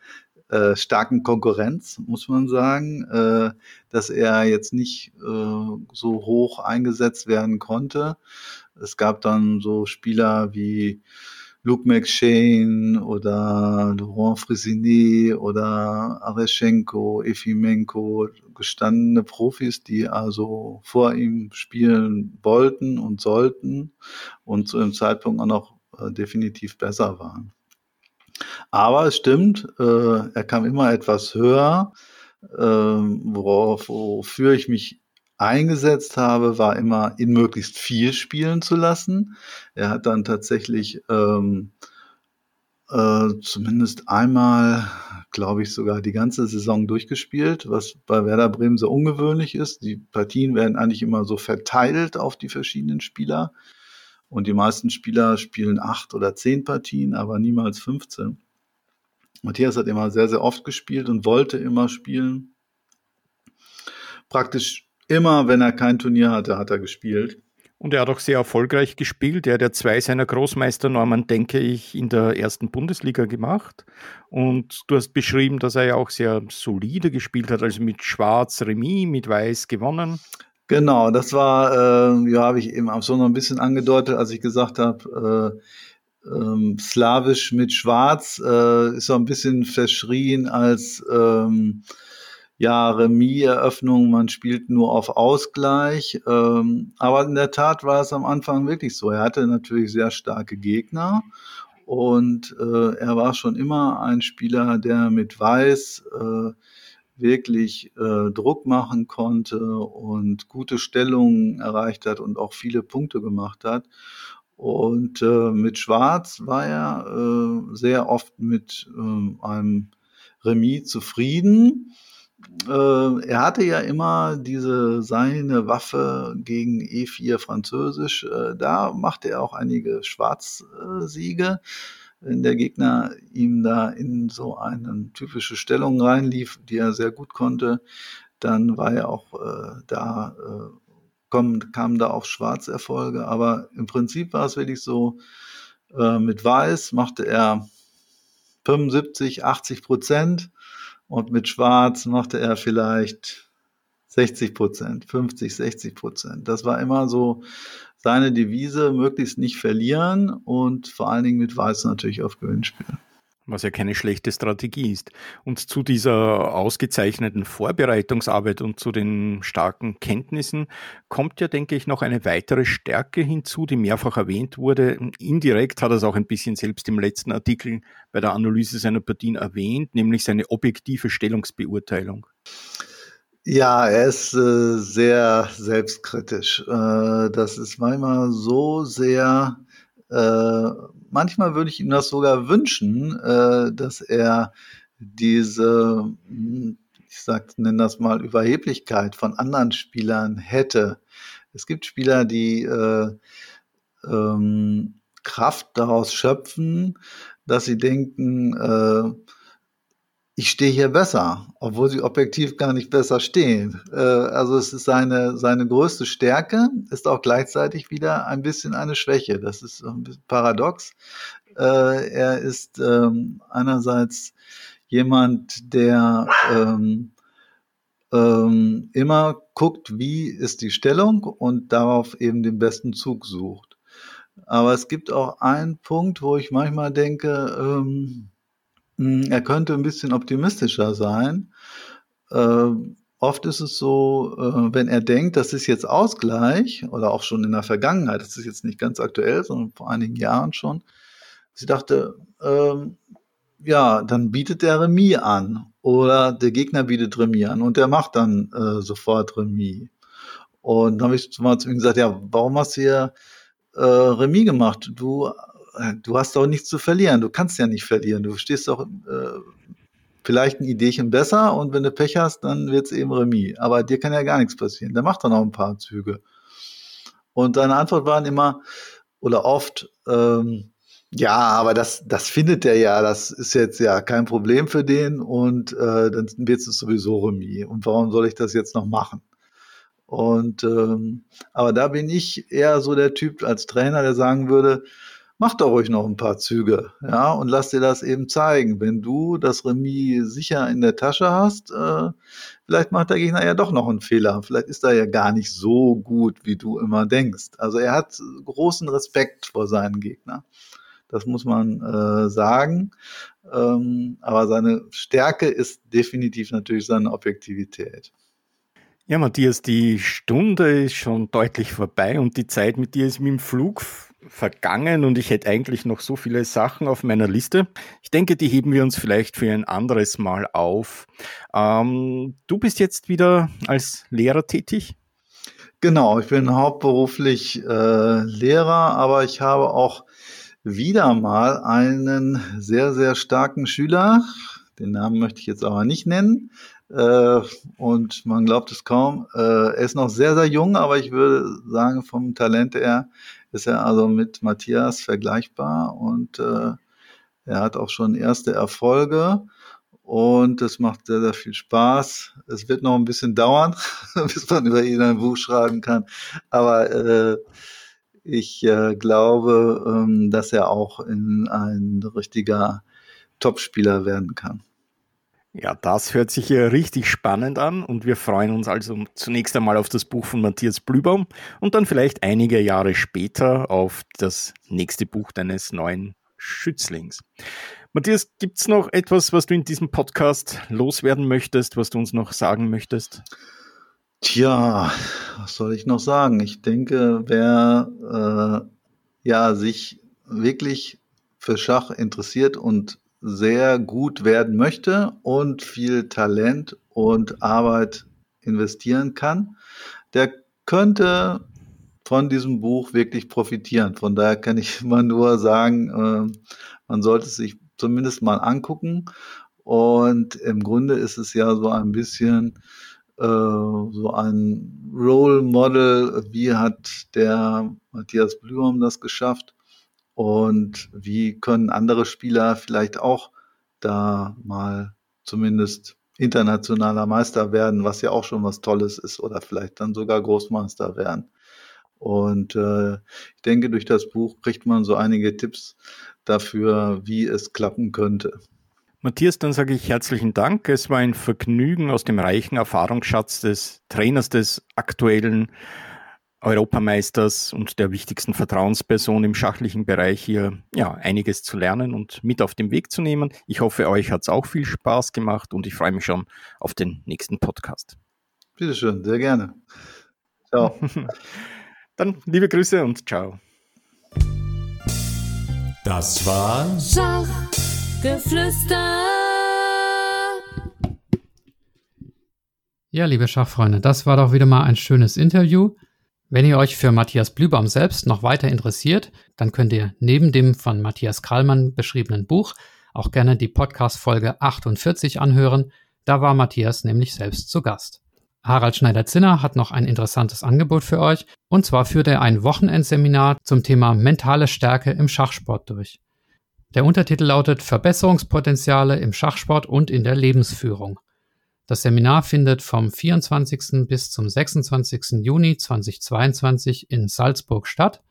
äh, starken Konkurrenz, muss man sagen, äh, dass er jetzt nicht äh, so hoch eingesetzt werden konnte. Es gab dann so Spieler wie Luke McShane oder Laurent Frisinet oder Areschenko, Efimenko, gestandene Profis, die also vor ihm spielen wollten und sollten und zu dem Zeitpunkt auch noch äh, definitiv besser waren. Aber es stimmt, äh, er kam immer etwas höher, äh, worauf, wofür ich mich eingesetzt habe, war immer ihn möglichst viel spielen zu lassen. Er hat dann tatsächlich ähm, äh, zumindest einmal, glaube ich, sogar die ganze Saison durchgespielt, was bei Werder Bremen so ungewöhnlich ist. Die Partien werden eigentlich immer so verteilt auf die verschiedenen Spieler. Und die meisten Spieler spielen acht oder zehn Partien, aber niemals 15. Matthias hat immer sehr, sehr oft gespielt und wollte immer spielen. Praktisch Immer, wenn er kein Turnier hatte, hat er gespielt. Und er hat auch sehr erfolgreich gespielt. Er hat ja zwei seiner Großmeisternormen, denke ich, in der ersten Bundesliga gemacht. Und du hast beschrieben, dass er ja auch sehr solide gespielt hat, also mit Schwarz Remis, mit Weiß gewonnen. Genau, das war, äh, ja, habe ich eben auch so noch ein bisschen angedeutet, als ich gesagt habe, äh, ähm, Slawisch mit Schwarz äh, ist so ein bisschen verschrien als ähm, ja, Remis-Eröffnung, man spielt nur auf Ausgleich. Ähm, aber in der Tat war es am Anfang wirklich so. Er hatte natürlich sehr starke Gegner und äh, er war schon immer ein Spieler, der mit Weiß äh, wirklich äh, Druck machen konnte und gute Stellungen erreicht hat und auch viele Punkte gemacht hat. Und mit Schwarz war er sehr oft mit äh, einem Remis zufrieden äh, er hatte ja immer diese seine Waffe gegen E4 Französisch. Äh, da machte er auch einige Schwarzsiege. Wenn der Gegner ihm da in so eine typische Stellung reinlief, die er sehr gut konnte, dann war er auch äh, da, äh, kommen, kamen da auch Schwarzerfolge. Aber im Prinzip war es wirklich so, äh, mit Weiß machte er 75, 80 Prozent und mit Schwarz machte er vielleicht 60 Prozent, 50, 60 Prozent. Das war immer so seine Devise, möglichst nicht verlieren und vor allen Dingen mit Weiß natürlich auf Gewinnspiel was ja keine schlechte Strategie ist. Und zu dieser ausgezeichneten Vorbereitungsarbeit und zu den starken Kenntnissen kommt ja, denke ich, noch eine weitere Stärke hinzu, die mehrfach erwähnt wurde. Indirekt hat er es auch ein bisschen selbst im letzten Artikel bei der Analyse seiner Partien erwähnt, nämlich seine objektive Stellungsbeurteilung. Ja, er ist äh, sehr selbstkritisch. Äh, das ist manchmal so sehr äh, manchmal würde ich ihm das sogar wünschen, äh, dass er diese, ich sag, nenne das mal Überheblichkeit von anderen Spielern hätte. Es gibt Spieler, die äh, ähm, Kraft daraus schöpfen, dass sie denken, äh, ich stehe hier besser, obwohl sie objektiv gar nicht besser stehen. Äh, also es ist seine, seine größte Stärke, ist auch gleichzeitig wieder ein bisschen eine Schwäche. Das ist ein paradox. Äh, er ist ähm, einerseits jemand, der ähm, ähm, immer guckt, wie ist die Stellung und darauf eben den besten Zug sucht. Aber es gibt auch einen Punkt, wo ich manchmal denke, ähm, hm, er könnte ein bisschen optimistischer sein. Äh, oft ist es so, äh, wenn er denkt, das ist jetzt Ausgleich oder auch schon in der Vergangenheit, das ist jetzt nicht ganz aktuell, sondern vor einigen Jahren schon. Sie dachte, ähm, ja, dann bietet der Remis an oder der Gegner bietet Remis an und der macht dann äh, sofort Remis. Und dann habe ich mal zu ihm gesagt, ja, warum hast du hier äh, Remis gemacht? Du du hast doch nichts zu verlieren. Du kannst ja nicht verlieren. Du stehst doch äh, vielleicht ein Ideechen besser und wenn du Pech hast, dann wird es eben Remis. Aber dir kann ja gar nichts passieren. Der macht dann noch ein paar Züge. Und deine Antwort waren immer oder oft, ähm, ja, aber das, das findet er ja, das ist jetzt ja kein Problem für den und äh, dann wird es sowieso Remis. Und warum soll ich das jetzt noch machen? Und ähm, aber da bin ich eher so der Typ als Trainer, der sagen würde, mach doch ruhig noch ein paar Züge, ja, und lass dir das eben zeigen. Wenn du das Remis sicher in der Tasche hast, äh, vielleicht macht der Gegner ja doch noch einen Fehler. Vielleicht ist er ja gar nicht so gut, wie du immer denkst. Also er hat großen Respekt vor seinen Gegnern. Das muss man äh, sagen. Ähm, aber seine Stärke ist definitiv natürlich seine Objektivität. Ja, Matthias, die Stunde ist schon deutlich vorbei und die Zeit mit dir ist mit dem Flug vergangen und ich hätte eigentlich noch so viele Sachen auf meiner Liste. Ich denke, die heben wir uns vielleicht für ein anderes Mal auf. Ähm, du bist jetzt wieder als Lehrer tätig? Genau, ich bin hauptberuflich äh, Lehrer, aber ich habe auch wieder mal einen sehr, sehr starken Schüler. Den Namen möchte ich jetzt aber nicht nennen. Äh, und man glaubt es kaum. Äh, er ist noch sehr, sehr jung, aber ich würde sagen, vom Talent her ist er also mit Matthias vergleichbar und äh, er hat auch schon erste Erfolge und es macht sehr, sehr viel Spaß. Es wird noch ein bisschen dauern, bis man über ihn ein Buch schreiben kann, aber äh, ich äh, glaube, ähm, dass er auch in ein richtiger Topspieler werden kann. Ja, das hört sich ja richtig spannend an und wir freuen uns also zunächst einmal auf das Buch von Matthias Blübaum und dann vielleicht einige Jahre später auf das nächste Buch deines neuen Schützlings. Matthias, gibt es noch etwas, was du in diesem Podcast loswerden möchtest, was du uns noch sagen möchtest? Tja, was soll ich noch sagen? Ich denke, wer äh, ja sich wirklich für Schach interessiert und sehr gut werden möchte und viel Talent und Arbeit investieren kann, der könnte von diesem Buch wirklich profitieren. Von daher kann ich immer nur sagen, äh, man sollte es sich zumindest mal angucken. Und im Grunde ist es ja so ein bisschen äh, so ein Role Model, wie hat der Matthias Blühm das geschafft und wie können andere Spieler vielleicht auch da mal zumindest internationaler Meister werden, was ja auch schon was Tolles ist, oder vielleicht dann sogar Großmeister werden. Und äh, ich denke, durch das Buch kriegt man so einige Tipps dafür, wie es klappen könnte. Matthias, dann sage ich herzlichen Dank. Es war ein Vergnügen, aus dem reichen Erfahrungsschatz des Trainers des aktuellen Europameisters und der wichtigsten Vertrauensperson im schachlichen Bereich hier ja einiges zu lernen und mit auf den Weg zu nehmen. Ich hoffe, euch hat es auch viel Spaß gemacht und ich freue mich schon auf den nächsten Podcast. Bitteschön, sehr gerne. Ciao. Dann liebe Grüße und ciao. Das war Schachgeflüster. Ja, liebe Schachfreunde, das war doch wieder mal ein schönes Interview. Wenn ihr euch für Matthias Blübaum selbst noch weiter interessiert, dann könnt ihr neben dem von Matthias Krallmann beschriebenen Buch auch gerne die Podcast-Folge 48 anhören. Da war Matthias nämlich selbst zu Gast. Harald Schneider-Zinner hat noch ein interessantes Angebot für euch. Und zwar führt er ein Wochenendseminar zum Thema mentale Stärke im Schachsport durch. Der Untertitel lautet Verbesserungspotenziale im Schachsport und in der Lebensführung. Das Seminar findet vom 24. bis zum 26. Juni 2022 in Salzburg statt.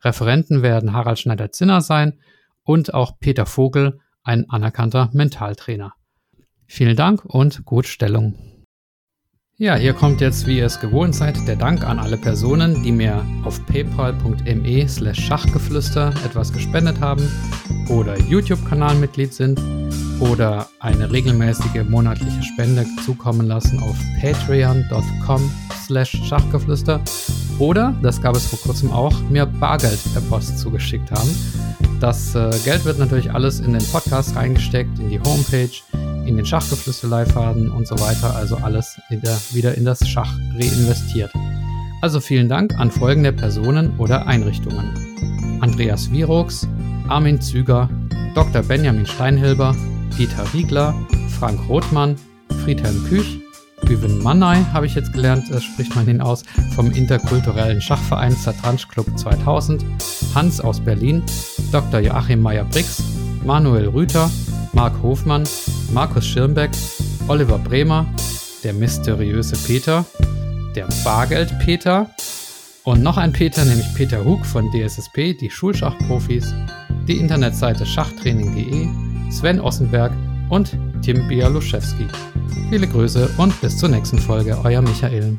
Referenten werden Harald Schneider-Zinner sein und auch Peter Vogel, ein anerkannter Mentaltrainer. Vielen Dank und gut Stellung. Ja, hier kommt jetzt, wie ihr es gewohnt seid, der Dank an alle Personen, die mir auf paypal.me slash Schachgeflüster etwas gespendet haben oder YouTube-Kanalmitglied sind oder eine regelmäßige monatliche Spende zukommen lassen auf patreon.com slash Schachgeflüster oder, das gab es vor kurzem auch, mir Bargeld per Post zugeschickt haben. Das äh, Geld wird natürlich alles in den Podcast reingesteckt, in die Homepage, in den Schachgeflüster-Leitfaden und so weiter, also alles in der, wieder in das Schach reinvestiert. Also vielen Dank an folgende Personen oder Einrichtungen. Andreas Virox, Armin Züger, Dr. Benjamin Steinhilber, Dieter Riegler, Frank Rothmann, Friedhelm Küch, Güven Mannay habe ich jetzt gelernt, das spricht man ihn aus, vom interkulturellen Schachverein Zatransch Club 2000, Hans aus Berlin, Dr. Joachim Meyer-Brix, Manuel Rüther, Marc Hofmann, Markus Schirmbeck, Oliver Bremer, der mysteriöse Peter, der Bargeld-Peter und noch ein Peter, nämlich Peter Hug von DSSP, die Schulschachprofis, die Internetseite schachtraining.de, Sven Ossenberg und Tim Bialuszewski. Viele Grüße und bis zur nächsten Folge, euer Michael.